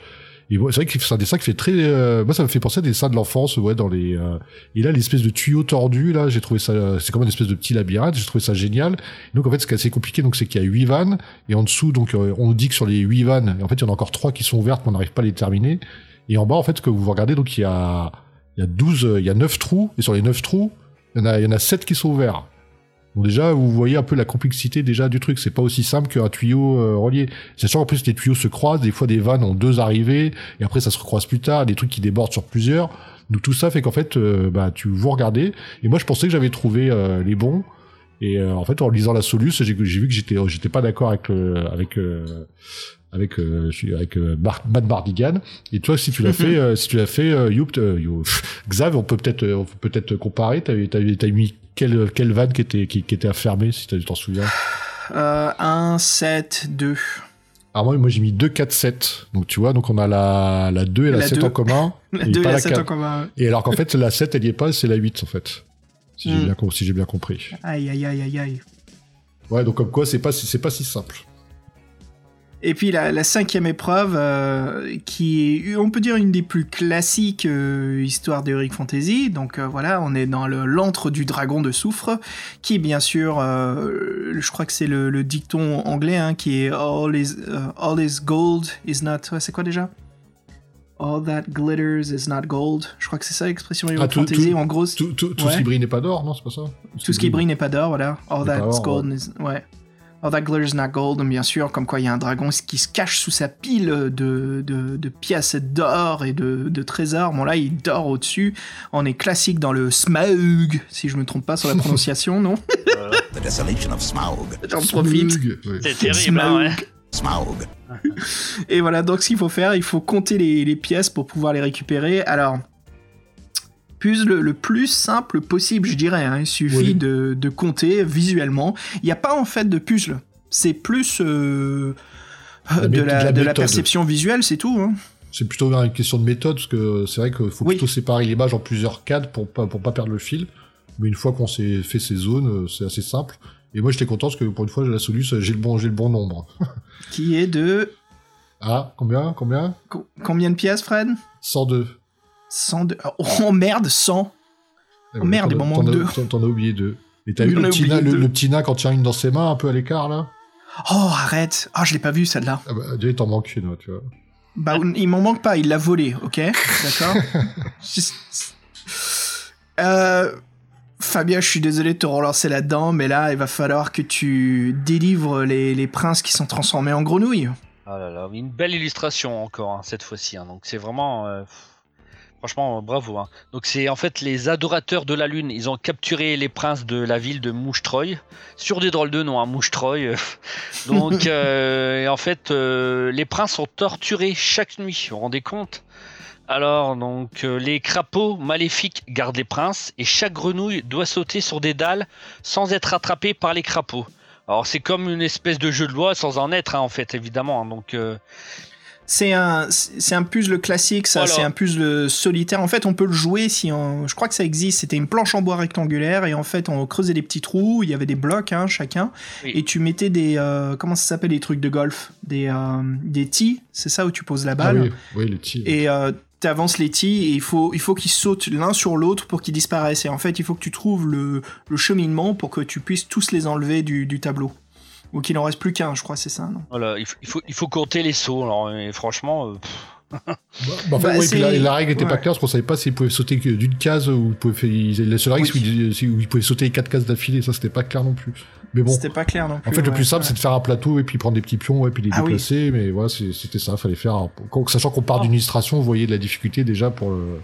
Et c'est vrai que c'est un dessin qui fait très... euh, moi, ça me fait penser à des dessins de l'enfance, ouais, dans les... euh, Et là, l'espèce de tuyau tordu, là, j'ai trouvé ça... C'est comme une espèce de petit labyrinthe, j'ai trouvé ça génial. Et donc, en fait, ce qui est assez compliqué, donc, c'est qu'il y a huit vannes, et en dessous, donc, euh, on nous dit que sur les huit vannes, en fait, il y en a encore trois qui sont ouvertes, mais on n'arrive pas à les terminer. Et en bas, en fait, que vous regardez, donc il y a, il y a 12, euh, il y a 9 trous, et sur les 9 trous, il y en a, il y en a 7 qui sont ouverts. Donc déjà, vous voyez un peu la complexité déjà du truc. C'est pas aussi simple qu'un tuyau euh, relié. C'est sûr, en plus, les tuyaux se croisent. Des fois, des vannes ont deux arrivées, et après, ça se recroise plus tard. Des trucs qui débordent sur plusieurs. Donc tout ça fait qu'en fait, euh, bah, tu vous regardez. Et moi, je pensais que j'avais trouvé euh, les bons. Et euh, en fait, en lisant la soluce, j'ai vu que j'étais, j'étais pas d'accord avec avec euh, avec euh, avec euh, Bar- Matt Bardigan. Et toi, si tu l'as fait, euh, si tu l'as fait, euh, Youp, euh, You- Xav, on peut peut-être, euh, on peut peut-être comparer. T'as, t'as mis quelle quelle vanne qui était qui, qui était affermée, si tu t'en souviens. Euh, 1, 7, 2. Alors moi, moi j'ai mis 2, 4, 7. Donc tu vois, donc on a la, la 2 et la, La 7 deux. en commun. La et 2 et la la 7 en commun. Et alors qu'en fait, la 7, elle y est pas, c'est la 8 en fait. Si j'ai Hmm. bien, si j'ai bien compris. Aïe, aïe, aïe, aïe, aïe. Ouais, donc comme quoi, c'est pas, si- c'est pas si simple. Et puis la, la cinquième épreuve, euh, qui est, on peut dire, une des plus classiques euh, histoires d'Heroic Fantasy. Donc euh, voilà, on est dans l'antre du dragon de soufre, qui est bien sûr, euh, je crois que c'est le, le dicton anglais, hein, qui est all is, all is gold is not. ouais, c'est quoi déjà? All that glitters is not gold. Je crois que c'est ça l'expression Heroic Ah, tout- Fantasy. tout- En gros, Tout, tout, tout Ouais. ce qui brille n'est pas d'or, non C'est pas ça? Tout ce qui brille n'est pas d'or, voilà. All that's gold is... Ouais. All that glitters is not gold, bien sûr, comme quoi il y a un dragon qui se cache sous sa pile de, de, de pièces d'or et de, de trésors. Bon là, il dort au-dessus. On est classique dans le Smaug, si je me trompe pas sur la prononciation, non? The desolation of Smaug. J'en profite. C'est terrible, hein, ouais. Smaug. Et voilà, donc ce qu'il faut faire, il faut compter les, les pièces pour pouvoir les récupérer. Alors, puzzle le plus simple possible, je dirais. hein. Il suffit Oui. de, de compter visuellement. Il n'y a pas en fait de puzzle. C'est plus euh, La de, la, de la de la méthode. perception visuelle, c'est tout. hein. C'est plutôt une question de méthode, parce que c'est vrai qu'il faut Oui. plutôt séparer l'image en plusieurs cadres pour pas, pour pas perdre le fil. Mais une fois qu'on s'est fait ces zones, euh, c'est assez simple. Et moi, j'étais content parce que pour une fois, j'ai la solution, j'ai le bon, j'ai le bon nombre. Qui est de. Ah, combien, combien? Co- Combien de pièces, Fred? 102. 102. Oh merde, 100 Eh Oh, merde, il m'en manque deux. T'en as oublié deux. Et t'as vu le petit, nain, le, le petit nain quand tient une dans ses mains, un peu à l'écart, là Oh, arrête Ah, je l'ai pas vu, celle-là. ah bah, Déjà, il t'en manque une, tu vois. Bah, il m'en manque pas, il l'a volé, ok? D'accord euh, Fabien, je suis désolé de te relancer là-dedans, mais là, il va falloir que tu délivres les, les princes qui sont transformés en grenouilles. Ah là là, une belle illustration encore hein, cette fois-ci. hein. Donc c'est vraiment, euh, franchement, bravo. hein. Donc c'est en fait les adorateurs de la lune. Ils ont capturé les princes de la ville de Mouchetroy sur des drôles de noms, hein, Mouchetroy. euh. Donc euh, en fait, euh, les princes sont torturés chaque nuit. Vous vous rendez compte? Alors, donc, euh, les crapauds maléfiques gardent les princes et chaque grenouille doit sauter sur des dalles sans être attrapée par les crapauds. Alors, c'est comme une espèce de jeu de loi sans en être, hein, en fait, évidemment. hein. Donc, C'est un, c'est un puzzle classique, ça. Voilà. C'est un puzzle solitaire. En fait, on peut le jouer si on. Je crois que ça existe. C'était une planche en bois rectangulaire et en fait, on creusait des petits trous. Il y avait des blocs, hein, chacun. Oui. Et tu mettais des. euh, comment ça s'appelle les trucs de golf? Des, euh, des tees. C'est ça où tu poses la Ah balle? oui, oui, les. Et euh, t'avances les tees et il faut, il faut qu'ils sautent l'un sur l'autre pour qu'ils disparaissent. Et en fait, il faut que tu trouves le, le cheminement pour que tu puisses tous les enlever du, du tableau. Ou qu'il en reste plus qu'un, je crois, c'est ça, non? Voilà, il faut, il faut, il faut compter les sauts. Alors, et franchement, euh, Bah, bah, en fait, Bah, oui, puis la, la règle était pas claire parce qu'on savait pas s'ils pouvaient sauter d'une case ou ils pouvaient faire, la seule règle, Oui. c'est où ils- pouvaient sauter les quatre cases d'affilée. Ça, c'était pas clair non plus. Mais bon. C'était pas clair non plus. En fait, le plus simple, ouais. c'est de faire un plateau et puis prendre des petits pions et puis les Ah oui. déplacer. Mais voilà, c'était ça. Fallait faire. un- Sachant qu'on part d'une illustration, vous voyez de la difficulté déjà pour le.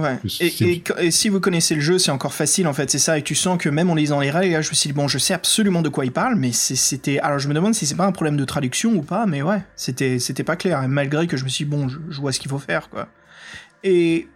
Ouais. Et, c'est- et- et si vous connaissez le jeu, c'est encore facile en fait, c'est ça. Et tu sens que même en lisant les règles, je me suis dit, bon, je sais absolument de quoi il parle, mais c'était. Alors je me demande si c'est pas un problème de traduction ou pas, mais ouais, c'était c'était pas clair. Et malgré que je me suis dit, bon, je, je vois ce qu'il faut faire, quoi. Et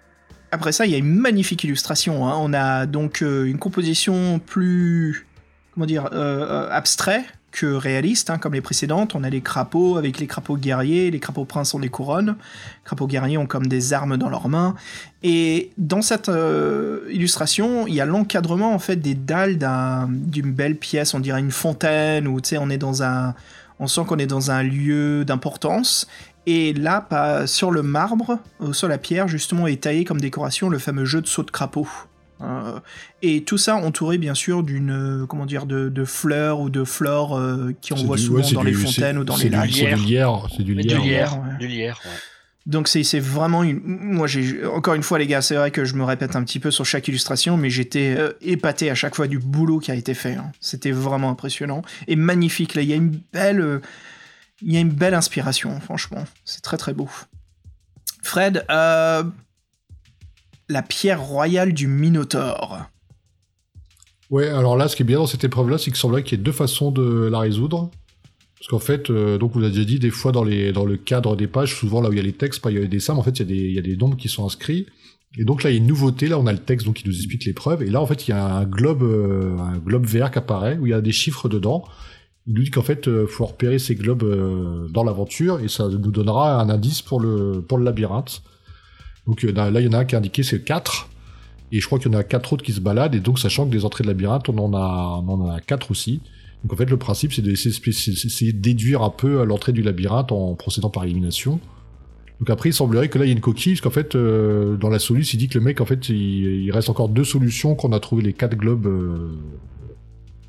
après ça, il y a une magnifique illustration. hein. On a donc euh, une composition plus. Comment dire euh, euh, Abstrait que réaliste, hein, comme les précédentes. On a les crapauds avec les crapauds guerriers, les crapauds princes ont des couronnes. Les crapauds guerriers ont comme des armes dans leurs mains. Et dans cette euh, illustration, il y a l'encadrement en fait des dalles d'un- d'une belle pièce, on dirait une fontaine, ou tu sais, on est dans un, on sent qu'on est dans un lieu d'importance. Et là, sur le marbre, sol à pierre, justement, est taillé comme décoration le fameux jeu de saut de crapaud. Euh, et tout ça entouré bien sûr d'une euh, comment dire de, de fleurs ou de flores euh, qui on voit du- souvent ouais, dans les fontaines ou dans les lacs. C'est du lierre. C'est du lierre. du lierre, ouais. du lierre. ouais. Donc c'est c'est vraiment une. Moi j'ai encore une fois les gars, c'est vrai que je me répète un petit peu sur chaque illustration, mais j'étais euh, épaté à chaque fois du boulot qui a été fait. hein. C'était vraiment impressionnant et magnifique. Là, il y a une belle, euh, il y a une belle inspiration. Franchement, c'est très très beau. Fred, euh, la pierre royale du Minotaure. Ouais, alors là, ce qui est bien dans cette épreuve-là, c'est qu'il semblerait qu'il y ait deux façons de la résoudre. Parce qu'en fait, euh, donc on l'a déjà dit, des fois dans, le cadre des pages, souvent là où il y a les textes, pas il y a les dessins, mais en fait, il y, a des, des nombres qui sont inscrits. Et donc là, il y a une nouveauté, là on a le texte donc, qui nous explique l'épreuve, et là en fait, il y a un globe, euh, un globe vert qui apparaît, où il y a des chiffres dedans. Il nous dit qu'en fait, il faut repérer ces globes euh, dans l'aventure, et ça nous donnera un indice pour le, pour le labyrinthe. Donc euh, là, il y en a un qui est indiqué, c'est 4. Et je crois qu'il y en a quatre autres qui se baladent, et donc sachant que des entrées de labyrinthe, on en a, on en a quatre aussi. Donc en fait, le principe, c'est d'essayer de déduire un peu l'entrée du labyrinthe en procédant par élimination. Donc après, il semblerait que là, il y a une coquille, parce qu'en fait, euh, dans la soluce, il dit que le mec, en fait, il, il reste encore deux solutions, qu'on a trouvé les quatre globes. euh,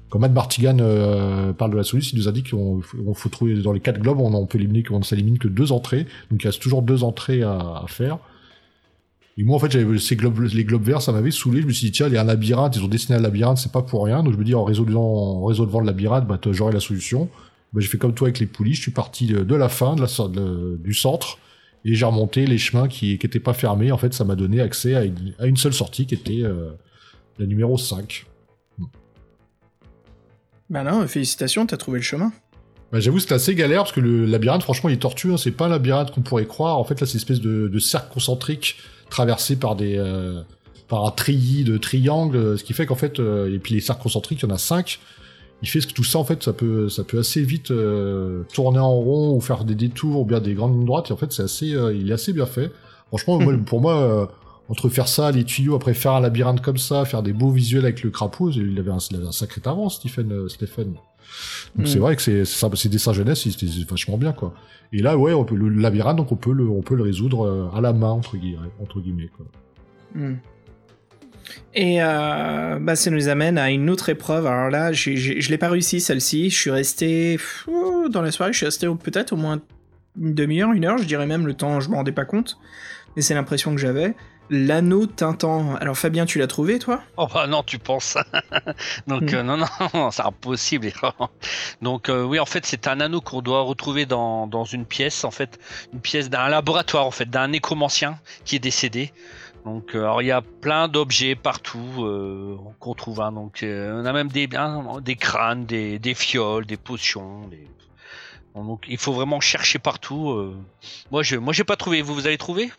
Quand Matt Martigan euh, parle de la soluce, il nous dit qu'on on faut trouver dans les quatre globes, on, on peut éliminer, qu'on s'élimine que deux entrées. Donc il reste toujours deux entrées à, à faire. Et moi, en fait, j'avais ces globes, les globes verts, ça m'avait saoulé. Je me suis dit, tiens, il y a un labyrinthe, ils ont dessiné un labyrinthe, c'est pas pour rien. Donc je me dis, en résolvant, en résolvant le labyrinthe, bah, j'aurai la solution. Bah, j'ai fait comme toi avec les poulies, je suis parti de, de la fin, de la, so- de- du centre, et j'ai remonté les chemins qui n'étaient pas fermés. En fait, ça m'a donné accès à une, à une seule sortie qui était euh, la numéro 5. Bah non, félicitations, t'as trouvé le chemin. Bah, J'avoue, c'était assez galère parce que le labyrinthe, franchement, il est tortueux. hein. C'est pas un labyrinthe qu'on pourrait croire. En fait, là, c'est une espèce de, de cercle concentrique traversé par des euh, par un treillis de triangles, euh, ce qui fait qu'en fait, euh, et puis les cercles concentriques, il y en a cinq. Il fait que tout ça, en fait, ça peut ça peut assez vite tourner en rond ou faire des détours ou bien des grandes lignes droites. Et en fait, c'est assez, il est assez bien fait. Franchement, moi, pour moi. Entre faire ça, les tuyaux, après faire un labyrinthe comme ça, faire des beaux visuels avec le crapaud, il avait un, il avait un sacré talent, Stephen. euh, Stephen. Donc Mm. c'est vrai que c'est c'est dessins jeunesse, c'était vachement bien quoi. Et là ouais, on peut, le labyrinthe donc on peut le on peut le résoudre euh, à la main entre guillemets entre guillemets quoi. Hmm. Et euh, bah, ça nous amène à une autre épreuve. Alors là, j'ai- j'ai- je l'ai pas réussi celle-ci. Je suis resté pff, dans la soirée. Je suis resté peut-être au moins une demi-heure, une heure. Je dirais même le temps. Je m'en rendais pas compte, mais c'est l'impression que j'avais. L'anneau tintant. Alors Fabien, tu l'as trouvé toi? Oh bah non, tu penses. Donc Mm. euh, non, non, c'est impossible. Donc euh, oui, en fait, c'est un anneau qu'on doit retrouver dans, dans une pièce, en fait, une pièce d'un laboratoire, en fait, d'un nécromancien qui est décédé. Donc euh, alors il y a plein d'objets partout euh, qu'on trouve. hein. donc on a même des, hein, des crânes, des, des fioles, des potions. des- Donc il faut vraiment chercher partout. Moi je, moi j'ai pas trouvé. Vous vous avez trouvé?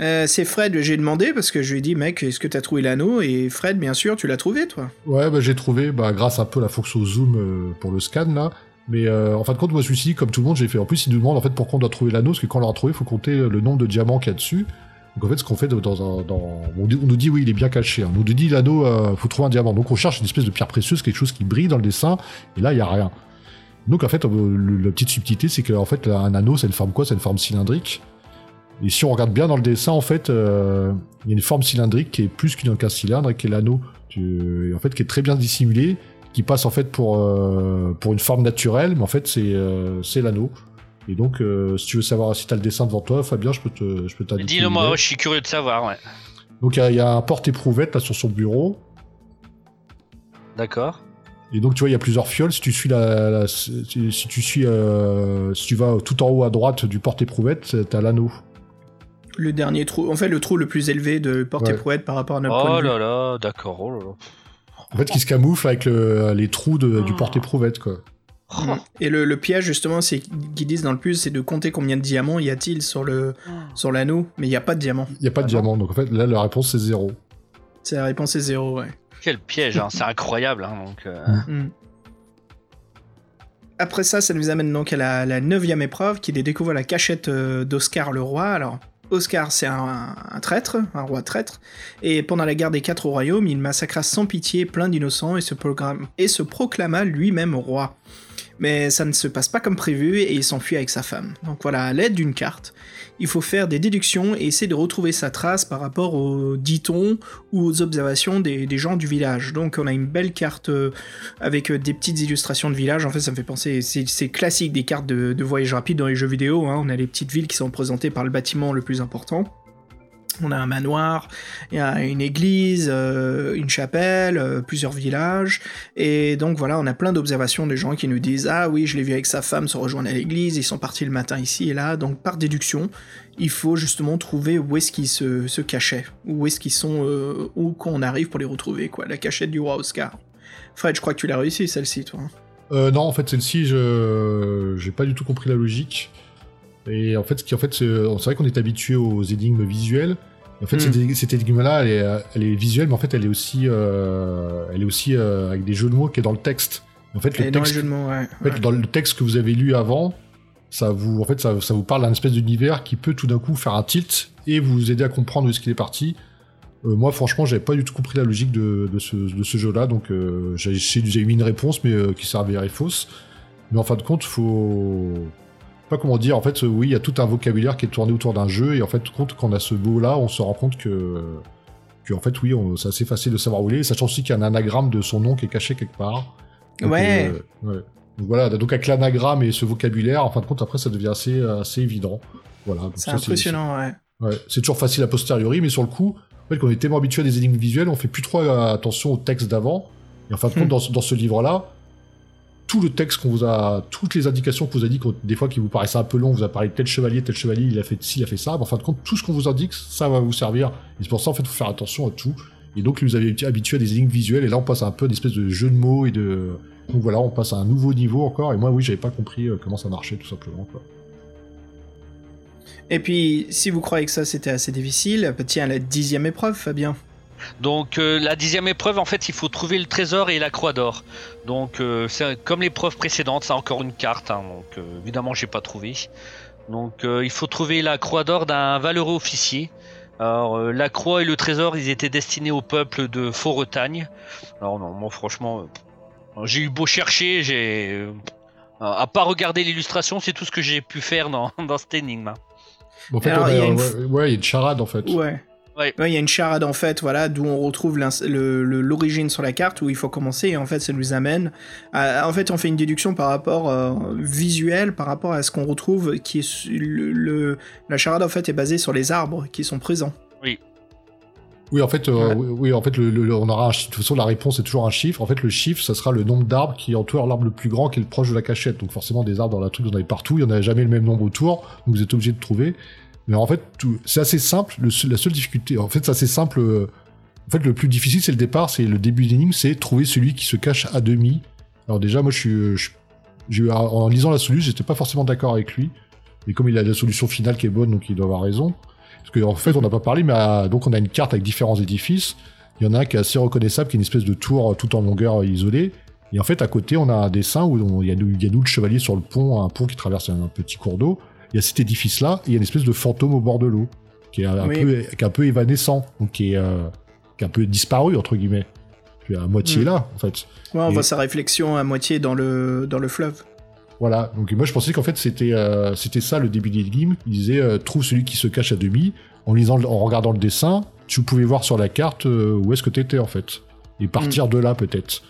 Euh, C'est Fred. J'ai demandé parce que je lui ai dit, mec, est-ce que t'as trouvé l'anneau? Et Fred, bien sûr, tu l'as trouvé toi. Ouais bah j'ai trouvé bah grâce un peu à la fonction zoom euh, pour le scan là. Mais euh, en fin de compte moi dit comme tout le monde j'ai fait en plus ils nous demandent en fait pourquoi on doit trouver l'anneau parce que quand on l'a retrouvé faut compter le nombre de diamants qu'il y a dessus. Donc en fait ce qu'on fait dans un dans on, nous dit oui il est bien caché. hein. On nous dit l'anneau euh, faut trouver un diamant donc on cherche une espèce de pierre précieuse quelque chose qui brille dans le dessin et là il y a rien. Donc en fait, la petite subtilité, c'est qu'en fait, un anneau, c'est une forme quoi? C'est une forme cylindrique. Et si on regarde bien dans le dessin, en fait, euh, il y a une forme cylindrique qui est plus qu'une qu'un cylindre et qui est l'anneau, en fait, qui est très bien dissimulé, qui passe en fait pour euh, pour une forme naturelle, mais en fait, c'est euh, c'est l'anneau. Et donc, euh, si tu veux savoir si tu as le dessin devant toi, Fabien, je peux te je peux t'indiquer. Dis-le moi, je suis curieux de savoir. Ouais. Donc, il y a- il y, a un porte-éprouvette là sur son bureau. D'accord. Et donc tu vois, il y a plusieurs fioles. Si tu suis la, la- si, si tu suis, euh, si tu vas tout en haut à droite du porte-éprouvette, t'as l'anneau. Le dernier trou, en fait, le trou le plus élevé de Porte Ouais. Par rapport à notre point Oh de vue. là là, d'accord. Oh là là. En fait, qui se camoufle avec le- les trous de- du Oh. porte-éprouvette, quoi. Mm. Et le, le piège, justement, c'est qu'ils disent dans le plus, c'est de compter combien de diamants y a-t-il sur le sur l'anneau, mais il n'y a pas de diamant. Il n'y a pas de Ah diamant, donc en fait, là, la réponse, c'est zéro. C'est la réponse est zéro, ouais. Quel piège, hein, c'est incroyable. Hein, donc, euh, Mm. Après ça, ça nous amène donc à la, la neuvième épreuve, qui est de découvrir la cachette euh, d'Oscar le roi. Alors, Oscar, c'est un, traître, un roi traître, et pendant la guerre des quatre royaumes, il massacra sans pitié plein d'innocents et se proclama lui-même roi. Mais ça ne se passe pas comme prévu et il s'enfuit avec sa femme. Donc voilà, à l'aide d'une carte, il faut faire des déductions et essayer de retrouver sa trace par rapport aux dit-on ou aux observations des, gens du village. Donc on a une belle carte euh, avec euh, des petites illustrations de village. En fait, ça me fait penser, c'est classique des cartes de, voyage rapide dans les jeux vidéo. hein. On a les petites villes qui sont représentées par le bâtiment le plus important. On a un manoir, il y a une église, euh, une chapelle, euh, plusieurs villages. Et donc voilà, on a plein d'observations des gens qui nous disent Ah oui, je l'ai vu avec sa femme se rejoindre à l'église, ils sont partis le matin ici et là. Donc par déduction, il faut justement trouver où est-ce qu'ils se, cachaient, où est-ce qu'ils sont, euh, où qu'on arrive pour les retrouver, quoi. La cachette du roi Oscar. Fred, je crois que tu l'as réussi celle-ci, toi. hein. Non, en fait, celle-ci, je j'ai pas du tout compris la logique. Et en fait, ce qui, en fait, c'est vrai qu'on est habitué aux énigmes visuelles. En fait, cette, cette énigme-là, elle est, elle est visuelle, mais en fait, elle est aussi, euh, elle est aussi euh, avec des jeux de mots qui est dans le texte. En fait, le dans texte, mots, ouais. en fait, ouais. dans le texte que vous avez lu avant, ça vous, en fait, ça, ça vous parle d'un espèce d'univers qui peut tout d'un coup faire un tilt et vous aider à comprendre où est-ce qu'il est parti. Euh, moi, franchement, j'avais pas du tout compris la logique de, de ce, de ce jeu-là, donc euh, j'ai mis une réponse, mais euh, qui s'est avérée fausse. Mais en fin de compte, faut pas comment dire. En fait, oui, il y a tout un vocabulaire qui est tourné autour d'un jeu, et en fait, compte quand on a ce mot-là, on se rend compte que, que en fait, oui, on- c'est assez facile de savoir où il est, sachant aussi qu'il y a un anagramme de son nom qui est caché quelque part. Donc, Ouais. euh, ouais. Donc voilà, donc avec l'anagramme et ce vocabulaire, en fin de compte, après, ça devient assez, assez évident. Voilà. C'est impressionnant, ouais. Ouais, c'est toujours facile a posteriori, mais sur le coup, en fait, quand on est tellement habitué à des énigmes visuelles, on fait plus trop attention au texte d'avant. Et en fin de compte, Hmm. dans, ce- dans ce livre-là, tout le texte qu'on vous a, toutes les indications qu'on vous a dit, des fois qui vous paraissaient un peu longs, vous a parlé de tel chevalier, tel chevalier, il a fait ci, il a fait ça. En fin de compte, tout ce qu'on vous indique, ça va vous servir. Et c'est pour ça, en fait, faut faire attention à tout. Et donc, vous avez été habitué à des énigmes visuelles, et là, on passe à un peu d'espèce de jeu de mots et de. Donc voilà, on passe à un nouveau niveau encore. Et moi, oui, j'avais pas compris euh, comment ça marchait, tout simplement. Et puis, si vous croyez que ça c'était assez difficile, bah, tiens, la dixième épreuve, Fabien. Donc euh, la dixième épreuve, en fait, il faut trouver le trésor et la croix d'or. Donc euh, c'est comme l'épreuve précédente, c'est encore une carte. hein, donc euh, évidemment, j'ai pas trouvé. Donc euh, il faut trouver la croix d'or d'un valeureux officier. Alors euh, la croix et le trésor, ils étaient destinés au peuple de Faux-Retagne. Alors non, moi franchement, euh, j'ai eu beau chercher, j'ai euh, à part regarder l'illustration, c'est tout ce que j'ai pu faire dans, dans cette énigme. hein. Bon, en fait, Alors, on a- il y a une ouais, ouais, il y a une charade, en fait. Ouais. Ouais. il y a une charade en fait, voilà, d'où on retrouve l'origine sur la carte où il faut commencer. Et en fait, ça nous amène. À, en fait, on fait une déduction par rapport euh, visuel, par rapport à ce qu'on retrouve, qui est le, le- la charade en fait est basée sur les arbres qui sont présents. Oui, en fait, euh, oui, oui, en fait, le, le- on aura un de toute façon la réponse est toujours un chiffre. En fait, le chiffre, ça sera le nombre d'arbres qui entourent l'arbre le plus grand, qui est le proche de la cachette. Donc forcément, des arbres dans la truc, vous en avez partout. Il y en a jamais le même nombre autour, donc vous êtes obligé de trouver. Mais en fait, c'est assez simple. La seule difficulté, en fait, c'est assez simple. euh, En fait, le plus difficile, c'est le départ, c'est le début d'énigme, c'est trouver celui qui se cache à demi. Alors déjà, moi, je suis, euh, en lisant la solution, j'étais pas forcément d'accord avec lui. Et comme il a la solution finale qui est bonne, donc il doit avoir raison. Parce qu'en fait, on n'a pas parlé, mais donc on a une carte avec différents édifices. Il y en a un qui est assez reconnaissable, qui est une espèce de tour euh, tout en longueur isolée. Et en fait, à côté, on a un dessin où on- il y, a nous, il y a nous, le chevalier sur le pont, un pont qui traverse un, petit cours d'eau. Il y a cet édifice-là, et il y a une espèce de fantôme au bord de l'eau, qui est un, Oui. peu, qui est un peu évanescent, donc qui est, euh, qui est un peu disparu, entre guillemets. Puis à moitié Mm. là, en fait. Ouais, on Et- voit sa réflexion à moitié dans le, dans le fleuve. Voilà, donc moi je pensais qu'en fait c'était euh, c'était ça le début d'énigme. Il disait euh, trouve celui qui se cache à demi. En lisant, en regardant le dessin, tu pouvais voir sur la carte euh, où est-ce que t'étais en fait et partir de là peut-être.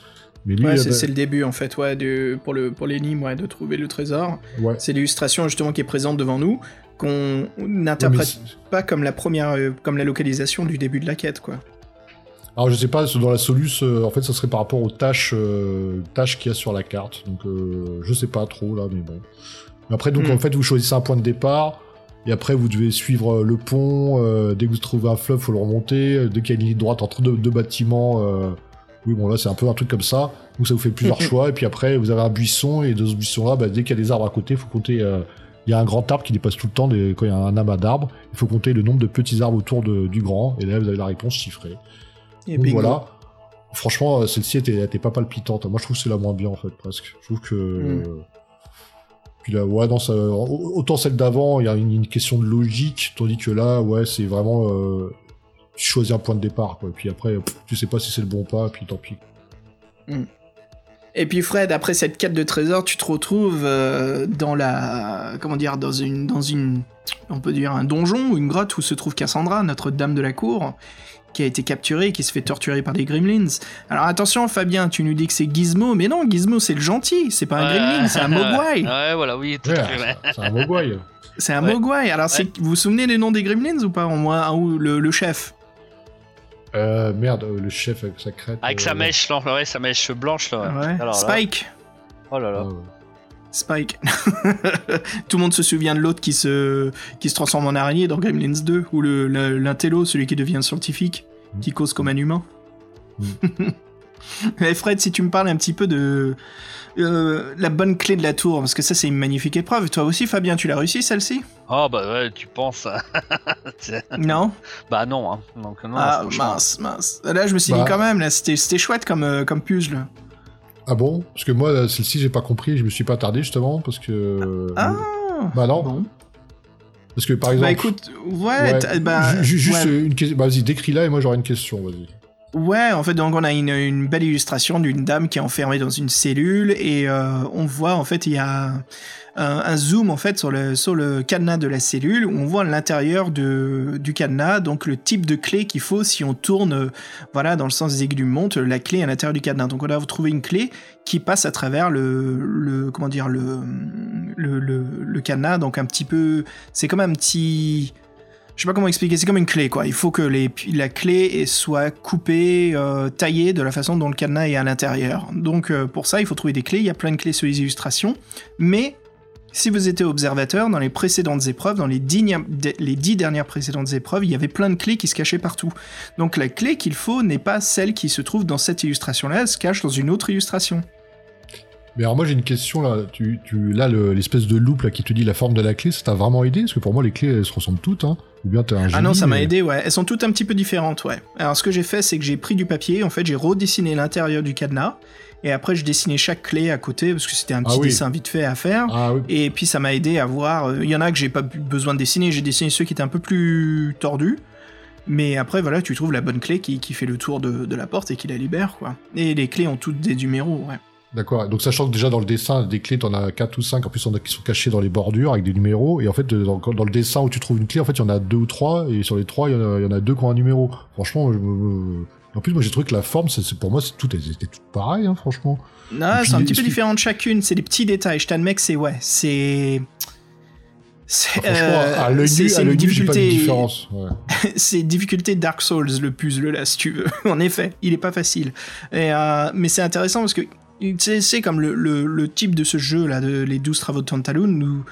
Ouais, euh, c'est bah, c'est le début en fait, ouais, de, pour le pour l'énigme, ouais, de trouver le trésor. ouais. C'est l'illustration justement qui est présente devant nous, qu'on n'interprète pas comme la première, euh, comme la localisation du début de la quête, quoi. Alors je sais pas, dans la soluce, euh, en fait ça serait par rapport aux tâches, euh, tâches qu'il y a sur la carte. Donc je sais pas trop là, mais bon. Mais après donc Hmm. en fait vous choisissez un point de départ. Et après, vous devez suivre le pont. dès que vous trouvez un fleuve, faut le remonter. Dès qu'il y a une ligne droite entre deux, deux bâtiments, oui, bon, là, c'est un peu un truc comme ça. Donc, ça vous fait plusieurs choix. Et puis après, vous avez un buisson. Et de ce buisson-là, bah, dès qu'il y a des arbres à côté, il faut compter. euh, il y a un grand arbre qui dépasse tout le temps des- quand il y a un amas d'arbres. Il faut compter le nombre de petits arbres autour de- du grand. Et là, vous avez la réponse chiffrée. Et Donc, voilà. Franchement, euh, celle-ci était, était pas palpitante. Moi, je trouve que c'est la moins bien, en fait, presque. Je trouve que. Mm. Puis là, ouais, non, ça, autant celle d'avant, il y a une, une question de logique, tandis que là, ouais, c'est vraiment. Euh, choisis un point de départ, quoi. Puis après, pff, tu sais pas si c'est le bon pas, puis tant pis. Et puis Fred, après cette quête de trésor, tu te retrouves euh, dans la, comment dire, dans une, dans une, on peut dire un donjon ou une grotte où se trouve Cassandra, notre dame de la cour, qui a été capturée et qui se fait torturer par des gremlins. Alors attention, Fabien, tu nous dis que c'est Gizmo, mais non, Gizmo c'est le gentil, c'est pas un Ouais. gremlin, c'est un mogwai. Ouais, voilà, oui. tout Ouais, c'est- un mogwai. C'est un Ouais. mogwai. Alors vous vous souvenez des noms des gremlins ou pas Au moins ou le, le chef? Euh, merde, euh, le chef avec sa crête. Avec euh, sa mèche, là, ouais, sa mèche blanche, là. ouais. Ouais. Alors là- Spike. Oh là ah, là. ouais. Spike. Tout le monde se souvient de l'autre qui se, qui se transforme en araignée dans Gremlins 2, ou le, le- l'intello, celui qui devient scientifique, qui cause comme un humain. Fred, si tu me parles un petit peu de euh, la bonne clé de la tour, parce que ça c'est une magnifique épreuve. Toi aussi, Fabien, tu l'as réussi celle-ci? Oh bah ouais, tu penses. Non? Bah non, hein. Donc, non, Ah mince, mince. Là, je me suis Bah. dit quand même, là, c'était, chouette comme, euh, comme puzzle. Ah bon? Parce que moi, celle-ci, j'ai pas compris, je me suis pas attardé justement, parce que. Ah Bah non, Bon. parce que par exemple. Bah écoute, ouais, bah, ju- ju- juste ouais. euh, une question. Bah, vas-y, décris-la et moi j'aurai une question, vas-y. Ouais, en fait, donc on a une, belle illustration d'une dame qui est enfermée dans une cellule et euh, on voit en fait il y a un, zoom en fait sur le cadenas de la cellule où on voit l'intérieur du cadenas, donc le type de clé qu'il faut si on tourne voilà dans le sens des aiguilles du montre la clé à l'intérieur du cadenas. Donc on va trouver une clé qui passe à travers le comment dire le, le cadenas, donc un petit peu c'est comme un petit je sais pas comment expliquer, c'est comme une clé quoi. Il faut que la clé soit coupée, euh, taillée de la façon dont le cadenas est à l'intérieur. Donc euh, pour ça, il faut trouver des clés. Il y a plein de clés sur les illustrations. Mais si vous étiez observateur, dans les précédentes épreuves, dans les les dix dernières précédentes épreuves, il y avait plein de clés qui se cachaient partout. Donc la clé qu'il faut n'est pas celle qui se trouve dans cette illustration-là, elle se cache dans une autre illustration. Mais alors moi j'ai une question là. Tu, tu, là le- l'espèce de loupe là qui te dit la forme de la clé, ça t'a vraiment aidé? Parce que pour moi les clés elles se ressemblent toutes, hein. Ou bien t'es un génie. Ah non, ça m'a aidé, ouais. Elles sont toutes un petit peu différentes, ouais. Alors ce que j'ai fait, c'est que j'ai pris du papier, en fait, j'ai redessiné l'intérieur du cadenas, et après je dessinais chaque clé à côté, parce que c'était un Ah petit oui. dessin vite fait à faire. Ah oui. Et puis ça m'a aidé à voir. euh, Il y en a que j'ai pas besoin de dessiner, j'ai dessiné ceux qui étaient un peu plus tordus. Mais après, voilà, tu trouves la bonne clé qui, qui fait le tour de, de la porte et qui la libère, quoi. Et les clés ont toutes des numéros, ouais. D'accord. Donc sachant que déjà dans le dessin des clés t'en as 4 ou 5, en plus on a qui sont cachés dans les bordures avec des numéros. Et en fait dans, dans le dessin où tu trouves une clé, en fait il y en a deux ou trois. Et sur les trois il y en a, il y en a deux qui ont un numéro. Franchement, je en plus moi j'ai trouvé que la forme, c'est pour moi c'est tout, elles étaient toutes pareilles, hein, franchement. Non, c'est un petit peu différent de chacune, c'est des petits détails. Je t'admets que c'est, ouais, c'est. C'est Franchement, euh, une difficulté- différence. Ouais. c'est difficulté Dark Souls le puzzle là si tu veux en effet il est pas facile Et, euh, mais c'est intéressant parce que c'est comme le, type de ce jeu là de les 12 travaux de Tantaloon nous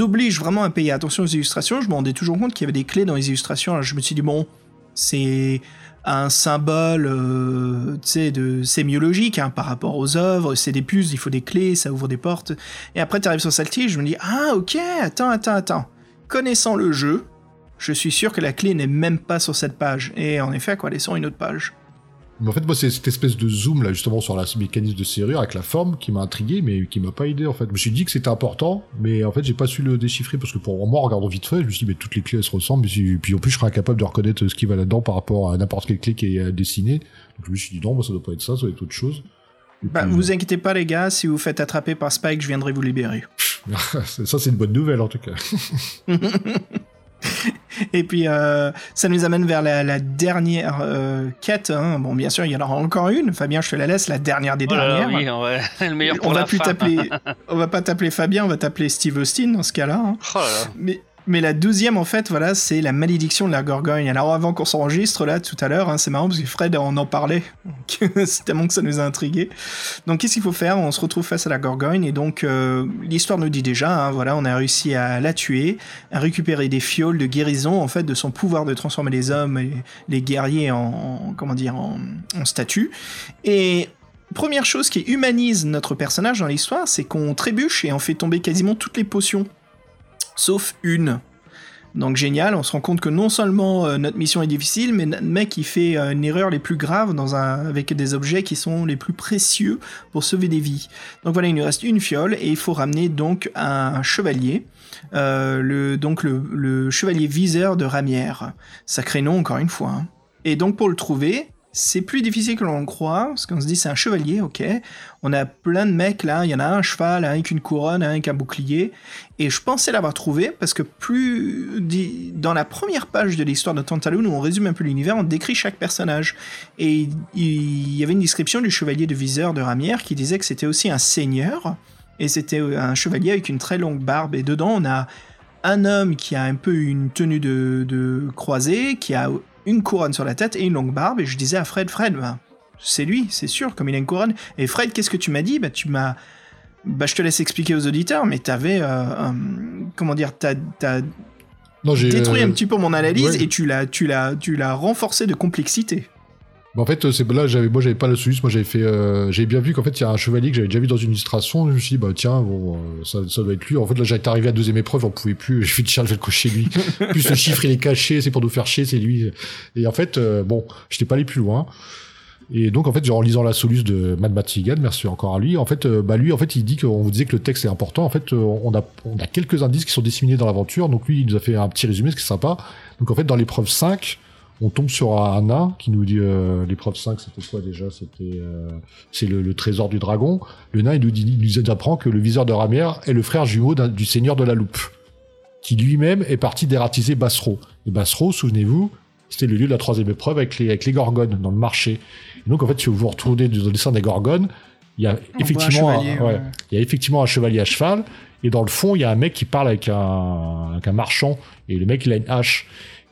oblige vraiment à payer attention aux illustrations. Je me rendais toujours compte qu'il y avait des clés dans les illustrations. Alors je me suis dit bon c'est un symbole euh, tu sais de sémiologique hein, par rapport aux œuvres. C'est des puces il faut des clés ça ouvre des portes. Et après tu arrives sur Salty je me dis ah ok attends attends attends. Connaissant le jeu je suis sûr que la clé n'est même pas sur cette page. Et en effet, quoi, elle une autre page. Mais en fait, moi, c'est cette espèce de zoom là, justement, sur la ce mécanisme de serrure avec la forme qui m'a intrigué, mais qui m'a pas aidé en fait. Je me suis dit que c'était important, mais en fait, j'ai pas su le déchiffrer parce que pour moi, en regardant vite fait, je me suis dit, mais toutes les clés elles se ressemblent, et puis, en plus, je serais incapable de reconnaître ce qui va là-dedans par rapport à n'importe quelle clé qui est euh, dessinée. Donc je me suis dit, non, moi, ça doit pas être ça, ça doit être autre chose. Bah, puis, vous inquiétez pas, les gars, si vous faites attraper par Spike, je viendrai vous libérer. ça, c'est une bonne nouvelle en tout cas. Et puis, euh, ça nous amène vers la, la dernière euh, quête. hein. Bon, bien sûr, il y en aura encore une. Fabien, je te la laisse, la dernière des Oh dernières. oui, ouais. le meilleur pour on va la plus t'appeler, on va pas t'appeler Fabien, on va t'appeler Steve Austin dans ce cas-là. hein. Oh là là. Mais, Mais la douzième, en fait, voilà, c'est la malédiction de la Gorgogne. Alors avant qu'on s'enregistre là tout à l'heure, hein, c'est marrant parce que Fred on en parlait, c'est tellement que ça nous a intrigué. Donc qu'est-ce qu'il faut faire? On se retrouve face à la Gorgogne et donc euh, l'histoire nous dit déjà, hein, voilà, on a réussi à la tuer, à récupérer des fioles de guérison en fait de son pouvoir de transformer les hommes et les guerriers en, comment dire en, en statues. Et première chose qui humanise notre personnage dans l'histoire, c'est qu'on trébuche et on fait tomber quasiment toutes les potions sauf une. Donc génial, on se rend compte que non seulement euh, notre mission est difficile, mais notre mec il fait euh, une erreur les plus graves dans un, avec des objets qui sont les plus précieux pour sauver des vies. Donc voilà, il nous reste une fiole et il faut ramener donc un chevalier, euh, le, donc le, chevalier viseur de Ramière. Sacré nom encore une fois. Hein. Et donc pour le trouver, c'est plus difficile que l'on le croit, parce qu'on se dit c'est un chevalier, ok. On a plein de mecs là, il y en a un cheval, un avec une couronne, un avec un bouclier. Et je pensais l'avoir trouvé, parce que plus. Dans la première page de l'histoire de Tantaloon, où on résume un peu l'univers, on décrit chaque personnage. Et il y avait une description du chevalier de viseur de Ramière qui disait que c'était aussi un seigneur, et c'était un chevalier avec une très longue barbe. Et dedans, on a un homme qui a un peu une tenue de, de croisée, qui a une couronne sur la tête et une longue barbe. Et je disais à Fred, Fred, bah, c'est lui, c'est sûr, comme il a une couronne. Et Fred, qu'est-ce que tu m'as dit? Bah, tu m'as. Bah, je te laisse expliquer aux auditeurs, mais t'avais. Euh, comment dire T'as. Non, j'ai détruit un euh, petit peu mon analyse et tu l'as, tu l'as, tu l'as renforcé de complexité. En fait, c'est là, j'avais, moi, j'avais pas le solution. Moi, j'avais fait, euh, j'avais bien vu qu'en fait, il y a un chevalier que j'avais déjà vu dans une illustration. Je me suis dit, bah tiens, bon, ça, ça doit être lui. En fait, là, j'étais arrivé à la deuxième épreuve, on pouvait plus. J'ai fait tiens, je vais le cocher lui. plus le chiffre il est caché, c'est pour nous faire chier, c'est lui. Et en fait, bon, j'étais pas allé plus loin. Et donc en fait, en lisant la soluce de Mad Matigan, merci encore à lui. En fait, euh, bah lui, en fait, il dit qu'on vous disait que le texte est important. En fait, euh, on a on a quelques indices qui sont disséminés dans l'aventure. Donc lui, il nous a fait un petit résumé, ce qui est sympa. Donc en fait, dans l'épreuve 5, on tombe sur un nain qui nous dit euh, l'épreuve 5 c'était quoi déjà? C'était c'est le, trésor du dragon. Le nain il nous, dit, il nous apprend que le viseur de Ramière est le frère jumeau du seigneur de la loupe qui lui-même est parti dératiser Bassero et Bassero souvenez-vous c'était le lieu de la troisième épreuve avec les avec les gorgones dans le marché. Donc en fait, si vous vous retournez dans le dessin des Gorgones, il y a effectivement, un, il y a effectivement un chevalier à cheval, et dans le fond, il y a un mec qui parle avec un, avec un marchand, et le mec il a une hache.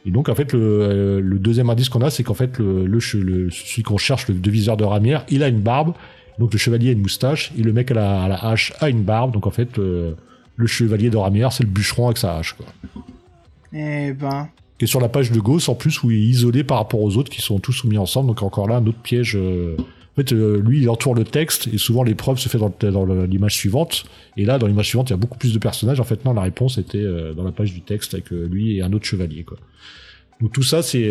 Et donc en fait, le, euh, le deuxième indice qu'on a, c'est qu'en fait, le, le, celui qu'on cherche, le deviseur de Ramière, il a une barbe. Donc le chevalier a une moustache, et le mec à la, à la hache a une barbe. Donc en fait, euh, le chevalier de Ramière, c'est le bûcheron avec sa hache. Quoi. Eh ben, est sur la page de Gauss en plus où il est isolé par rapport aux autres qui sont tous soumis ensemble. Donc encore là un autre piège. Euh. En fait, euh, lui, il entoure le texte et souvent l'épreuve se fait dans, dans l'image suivante. Et là, dans l'image suivante, il y a beaucoup plus de personnages. En fait, non, la réponse était euh, dans la page du texte avec lui et un autre chevalier. Quoi. Donc tout ça, c'est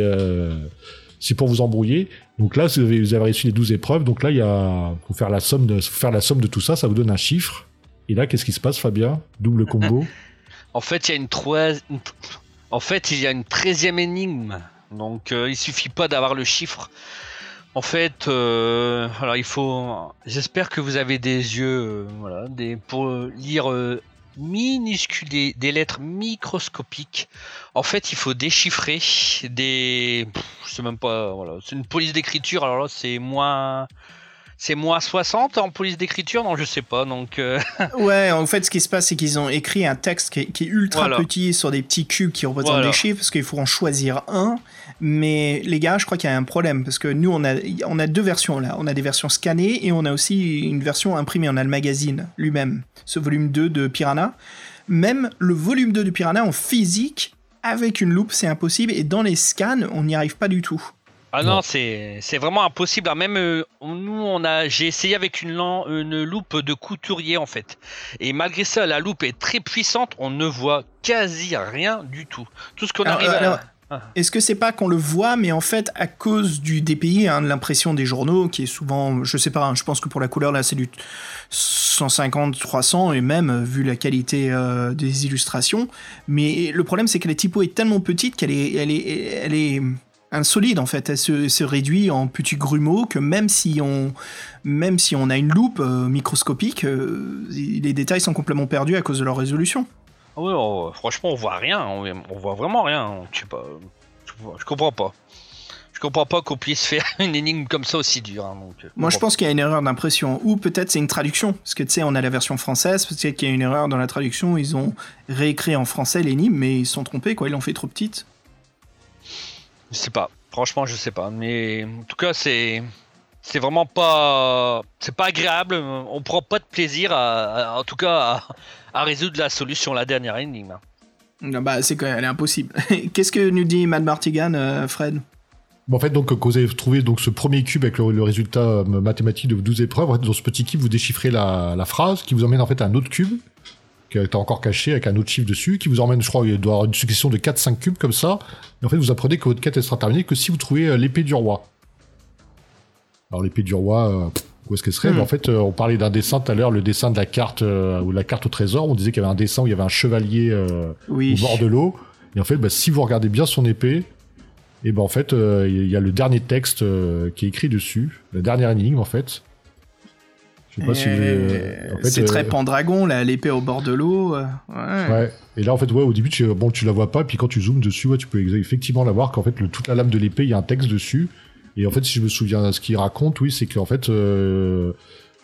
c'est pour vous embrouiller. Donc là, vous avez, vous avez réussi les 12 épreuves. Donc là, il y a faut faire la somme de faire la somme de tout ça. Ça vous donne un chiffre. Et là, qu'est-ce qui se passe, Fabien? Double combo. en fait, il y a une, troisième... En fait, il y a une treizième énigme. Donc, euh, il suffit pas d'avoir le chiffre. En fait, euh, alors il faut. J'espère que vous avez des yeux, euh, voilà, des pour lire minuscules des, lettres microscopiques. En fait, il faut déchiffrer des. je sais même pas. Voilà, c'est une police d'écriture. Alors là, c'est moins c'est moins 60 en police d'écriture Non, je sais pas. Donc euh. ouais, en fait, ce qui se passe, c'est qu'ils ont écrit un texte qui est, ultra petit sur des petits cubes qui représentent des chiffres, parce qu'il faut en choisir un. Mais les gars, je crois qu'il y a un problème, parce que nous, on a, on a deux versions là. On a des versions scannées et on a aussi une version imprimée. On a le magazine lui-même, ce volume 2 de Piranha. Même le volume 2 de Piranha en physique, avec une loupe, c'est impossible. Et dans les scans, on n'y arrive pas du tout. Ah non, c'est vraiment impossible. Même euh, nous, on a, j'ai essayé avec une, une loupe de couturier en fait. Et malgré ça, la loupe est très puissante. On ne voit quasi rien du tout. Tout ce qu'on arrive à. Ah. Est-ce que c'est pas qu'on le voit, mais en fait, à cause du DPI, hein, de l'impression des journaux, qui est souvent, je sais pas, hein, je pense que pour la couleur, là, c'est du 150, 300, et même, euh, vu la qualité euh, des illustrations. Mais le problème, c'est que la typo est tellement petite qu'elle est, elle est, elle est, insolide en fait. Elle se, réduit en petits grumeaux que même si on, même si on a une loupe euh, microscopique, les détails sont complètement perdus à cause de leur résolution. Ah oui, oh, franchement, on voit rien. On, voit vraiment rien. Je sais pas. Je, comprends pas. je comprends pas qu'on puisse faire une énigme comme ça aussi dure. hein, donc, euh, Moi, je pense qu'il y a une erreur d'impression, ou peut-être c'est une traduction, parce que tu sais, on a la version française, peut-être qu'il y a une erreur dans la traduction, ils ont réécrit en français l'énigme, mais ils se sont trompés, quoi, ils l'ont fait trop petite. Je sais pas. Franchement, je sais pas. Mais en tout cas, c'est c'est vraiment pas c'est pas agréable. On prend pas de plaisir à, à- en tout cas à, à résoudre la solution la dernière énigme. Ah Bah, c'est quand même, elle est impossible. Qu'est-ce que nous dit Mad Martigan, euh, Fred? Bon, en fait, donc, quand vous avez trouvé donc, ce premier cube avec le, le résultat euh, mathématique de 12 épreuves, en fait, dans ce petit cube, vous déchiffrez la, la phrase qui vous emmène en fait à un autre cube, qui est encore caché avec un autre chiffre dessus, qui vous emmène, je crois, il doit y avoir une succession de 4-5 cubes comme ça. Et en fait, vous apprenez que votre quête elle sera terminée que si vous trouvez euh, l'épée du roi. Alors, l'épée du roi, euh, où est-ce qu'elle serait Hmm. Mais En fait, euh, on parlait d'un dessin tout à l'heure, le dessin de la carte, euh, ou la carte au trésor. On disait qu'il y avait un dessin où il y avait un chevalier Oui. au bord de l'eau. Et en fait, bah, si vous regardez bien son épée, et ben en fait, il y a le dernier texte qui est écrit dessus, la dernière énigme en fait. Je sais pas si euh, en fait, c'est euh, très Pendragon, là, l'épée au bord de l'eau. euh, ouais. Ouais. Et là, en fait, ouais, au début, tu, bon, tu la vois pas, puis quand tu zoomes dessus, ouais, tu peux effectivement la voir. Qu'en fait, le, toute la lame de l'épée, il y a un texte dessus. Et en fait, si je me souviens, ce qu'il raconte, oui, c'est qu'en fait, euh,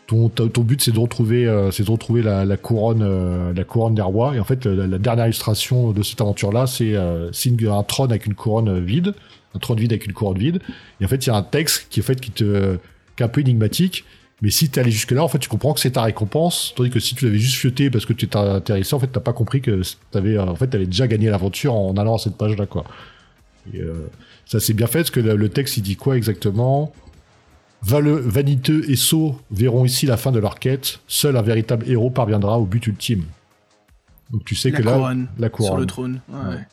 ton, but, c'est de retrouver, euh, de retrouver la, couronne, euh, la couronne des rois. Et en fait, la, dernière illustration de cette aventure-là, c'est un trône avec une couronne vide, un trône vide avec une couronne vide. Et en fait, il y a un texte qui, en fait, qui est un peu énigmatique. Mais si t'es allé jusque là, en fait, tu comprends que c'est ta récompense, tandis que si tu l'avais juste fioté parce que tu t'es intéressé, en fait, t'as pas compris que t'avais, en fait, déjà gagné l'aventure en allant à cette page-là, quoi. Et, euh, ça c'est bien fait parce que le, texte il dit quoi exactement? Valeux, vaniteux et sots verront ici la fin de leur quête. Seul un véritable héros parviendra au but ultime. Donc tu sais La que là, couronne, la Sur couronne. le trône. ouais. Ouais.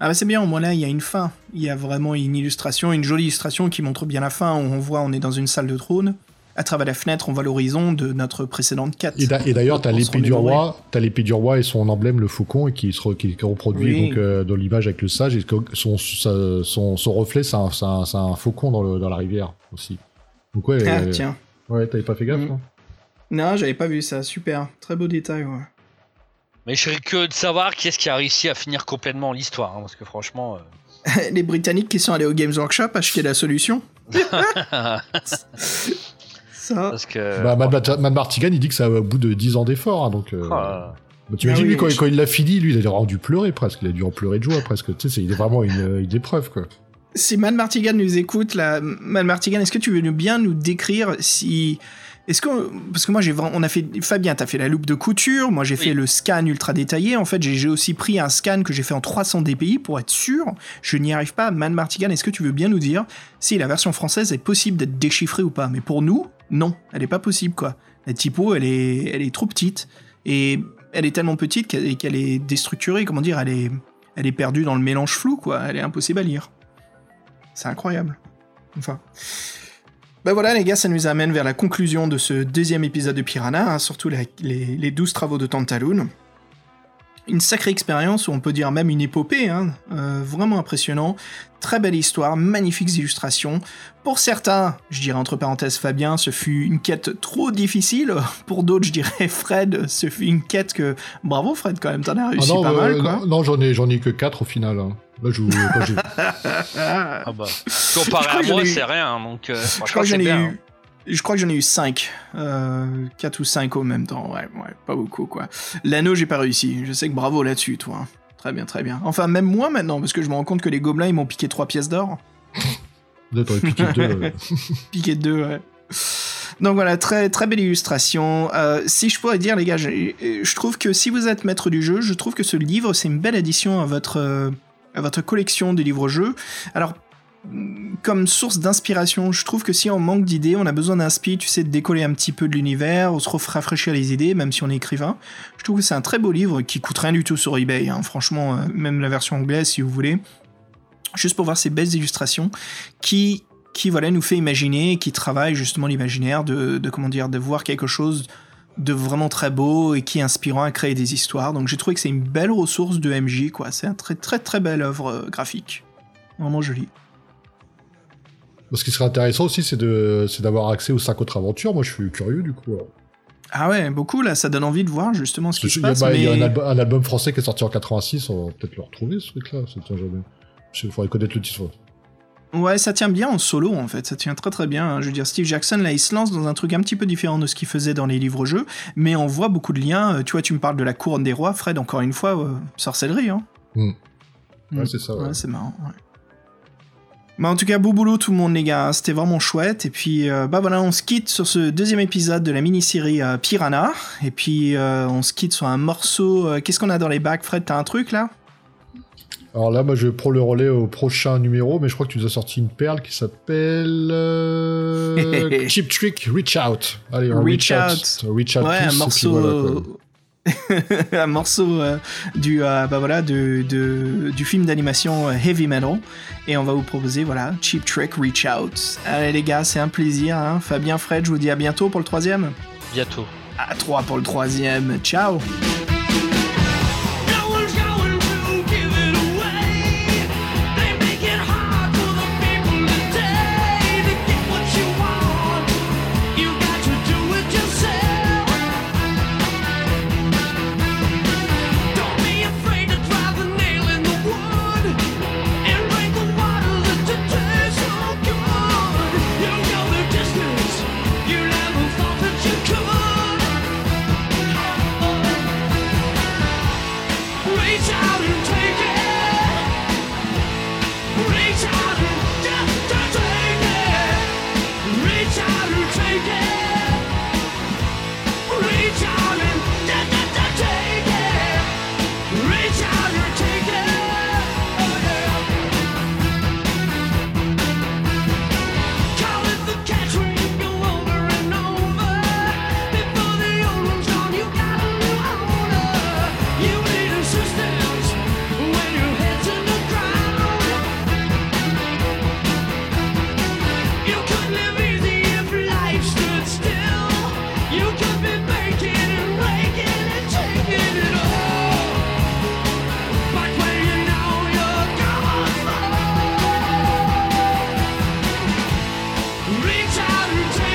Ah bah c'est bien, au moins là, il y a une fin. Il y a vraiment une illustration, une jolie illustration qui montre bien la fin, on voit on est dans une salle de trône. À travers la fenêtre, on voit l'horizon de notre précédente quête. Et d'a- et d'ailleurs, t'as On se l'épée du roi, t'as l'épée du roi et son emblème, le faucon, et qui se re- qui, qui reproduit Oui. donc euh, dans l'image avec le sage, et son, sa- son, son reflet, c'est un, faucon dans, le, dans la rivière aussi. Donc ouais, Ah, euh, tiens. ouais, t'avais pas fait gaffe. Mm. hein Non, j'avais pas vu ça. Super. Très beau détail, ouais. Mais je serais curieux de savoir qui est-ce qui a réussi à finir complètement l'histoire, hein, parce que franchement. euh, Les Britanniques qui sont allés au Games Workshop acheter la solution. Ça. parce que. Bah, Martigan, il dit que c'est au bout de 10 ans d'efforts, hein, donc. euh, Ah, bah, Ah oui, lui, quand, je- quand il l'a fini, lui, il a dû pleurer presque. Il a dû en pleurer de joie presque. Tu sais, c'est il est vraiment une, une épreuve, quoi. Si Mad Martigan nous écoute, là, Mad Martigan, est-ce que tu veux nous bien nous décrire si. Est-ce que. Parce que moi, j'ai. On a fait. Fabien, t'as fait la loupe de couture. Moi, j'ai Oui. fait le scan ultra détaillé. En fait, j'ai aussi pris un scan que j'ai fait en 300 dpi pour être sûr. Je n'y arrive pas. Mad Martigan, est-ce que tu veux bien nous dire si la version française est possible d'être déchiffrée ou pas? Mais pour nous, non. Elle est pas possible, quoi. La typo, elle est, elle est trop petite. Et elle est tellement petite qu'elle qu'elle est déstructurée. Comment dire? Elle est. Elle est perdue dans le mélange flou, quoi. Elle est impossible à lire. C'est incroyable. Enfin. Ben voilà, les gars, ça nous amène vers la conclusion de ce deuxième épisode de Piranha, hein, surtout la- les, les 12 travaux de Tantaloon. Une sacrée expérience, ou on peut dire même une épopée, hein, euh, vraiment impressionnant. Très belle histoire, magnifiques illustrations. Pour certains, je dirais entre parenthèses Fabien, ce fut une quête trop difficile. Pour d'autres, je dirais Fred, ce fut une quête que... Bravo Fred, quand même, t'en as réussi Ah non, pas euh, mal, quoi. non, non, j'en ai, j'en ai que 4 au final. hein. Là, je, Ah. ah bah. Comparé à que j'en moi, ai eu- c'est rien, donc euh, Je crois que j'en ai bien. hein. eu. Je crois que j'en ai eu 5. 4 ou 5 au même temps. Ouais, ouais, pas beaucoup quoi. L'anneau, j'ai pas réussi. Je sais que bravo là-dessus, toi. Très bien, très bien. Enfin, même moi maintenant, parce que je me rends compte que les gobelins, ils m'ont piqué 3 pièces d'or. T'aurais piqué deux. euh. Piqué 2, ouais. Donc voilà, très, très belle illustration. Euh, si je pourrais dire, les gars, je, je trouve que si vous êtes maître du jeu, je trouve que ce livre, c'est une belle addition à votre, euh, à votre collection de livres-jeux. Alors, comme source d'inspiration, je trouve que si on manque d'idées, on a besoin d'un tu sais, de décoller un petit peu de l'univers, ou se rafraîchir les idées, même si on est écrivain. Je trouve que c'est un très beau livre qui coûte rien du tout sur eBay, hein. franchement, euh, même la version anglaise si vous voulez. Juste pour voir ces belles illustrations qui qui voilà nous fait imaginer, qui travaille justement l'imaginaire de, de comment dire, de voir quelque chose de vraiment très beau et qui est inspirant à créer des histoires. Donc j'ai trouvé que c'est une belle ressource de MJ, quoi. C'est un très très très belle œuvre euh, graphique, vraiment jolie. Ce qui serait intéressant aussi, c'est d'avoir accès aux 5 autres aventures. Moi, je suis curieux du coup. Ah ouais, beaucoup là, ça donne envie de voir justement ce qui se passe. bah, il y a un, albu- un album français qui est sorti en 86, on va peut-être le retrouver ce truc-là. Il faudrait connaître le titre. Ouais, ça tient bien en solo en fait, ça tient très très bien. hein. Je veux dire, Steve Jackson là, il se lance dans un truc un petit peu différent de ce qu'il faisait dans les livres-jeux, mais on voit beaucoup de liens. Euh, Tu vois, tu me parles de la couronne des rois, Fred, encore une fois, euh, sorcellerie. Hein. Hmm. Mm. Ouais, c'est ça. ouais. Ouais, c'est marrant. Ouais. Bah, en tout cas, beau boulot tout le monde, les gars. C'était vraiment chouette. Et puis, euh, bah voilà, on se quitte sur ce deuxième épisode de la mini-série euh, Piranha. Et puis, euh, on se quitte sur un morceau. Qu'est-ce qu'on a dans les bacs, Fred? T'as un truc là? Alors là, moi, je prends le relais au prochain numéro, mais je crois que tu nous as sorti une perle qui s'appelle Cheap Trick Reach Out. Allez, on Reach reach, out. Reach out. Ouais, un puis morceau. voilà. un morceau euh, du euh, bah voilà de, de- du film d'animation euh, Heavy Metal. Et on va vous proposer voilà Cheap Trick Reach Out. Allez les gars c'est un plaisir hein. Fabien Fred je vous dis à bientôt pour le troisième. Bientôt. à 3 pour le troisième. Ciao out of town.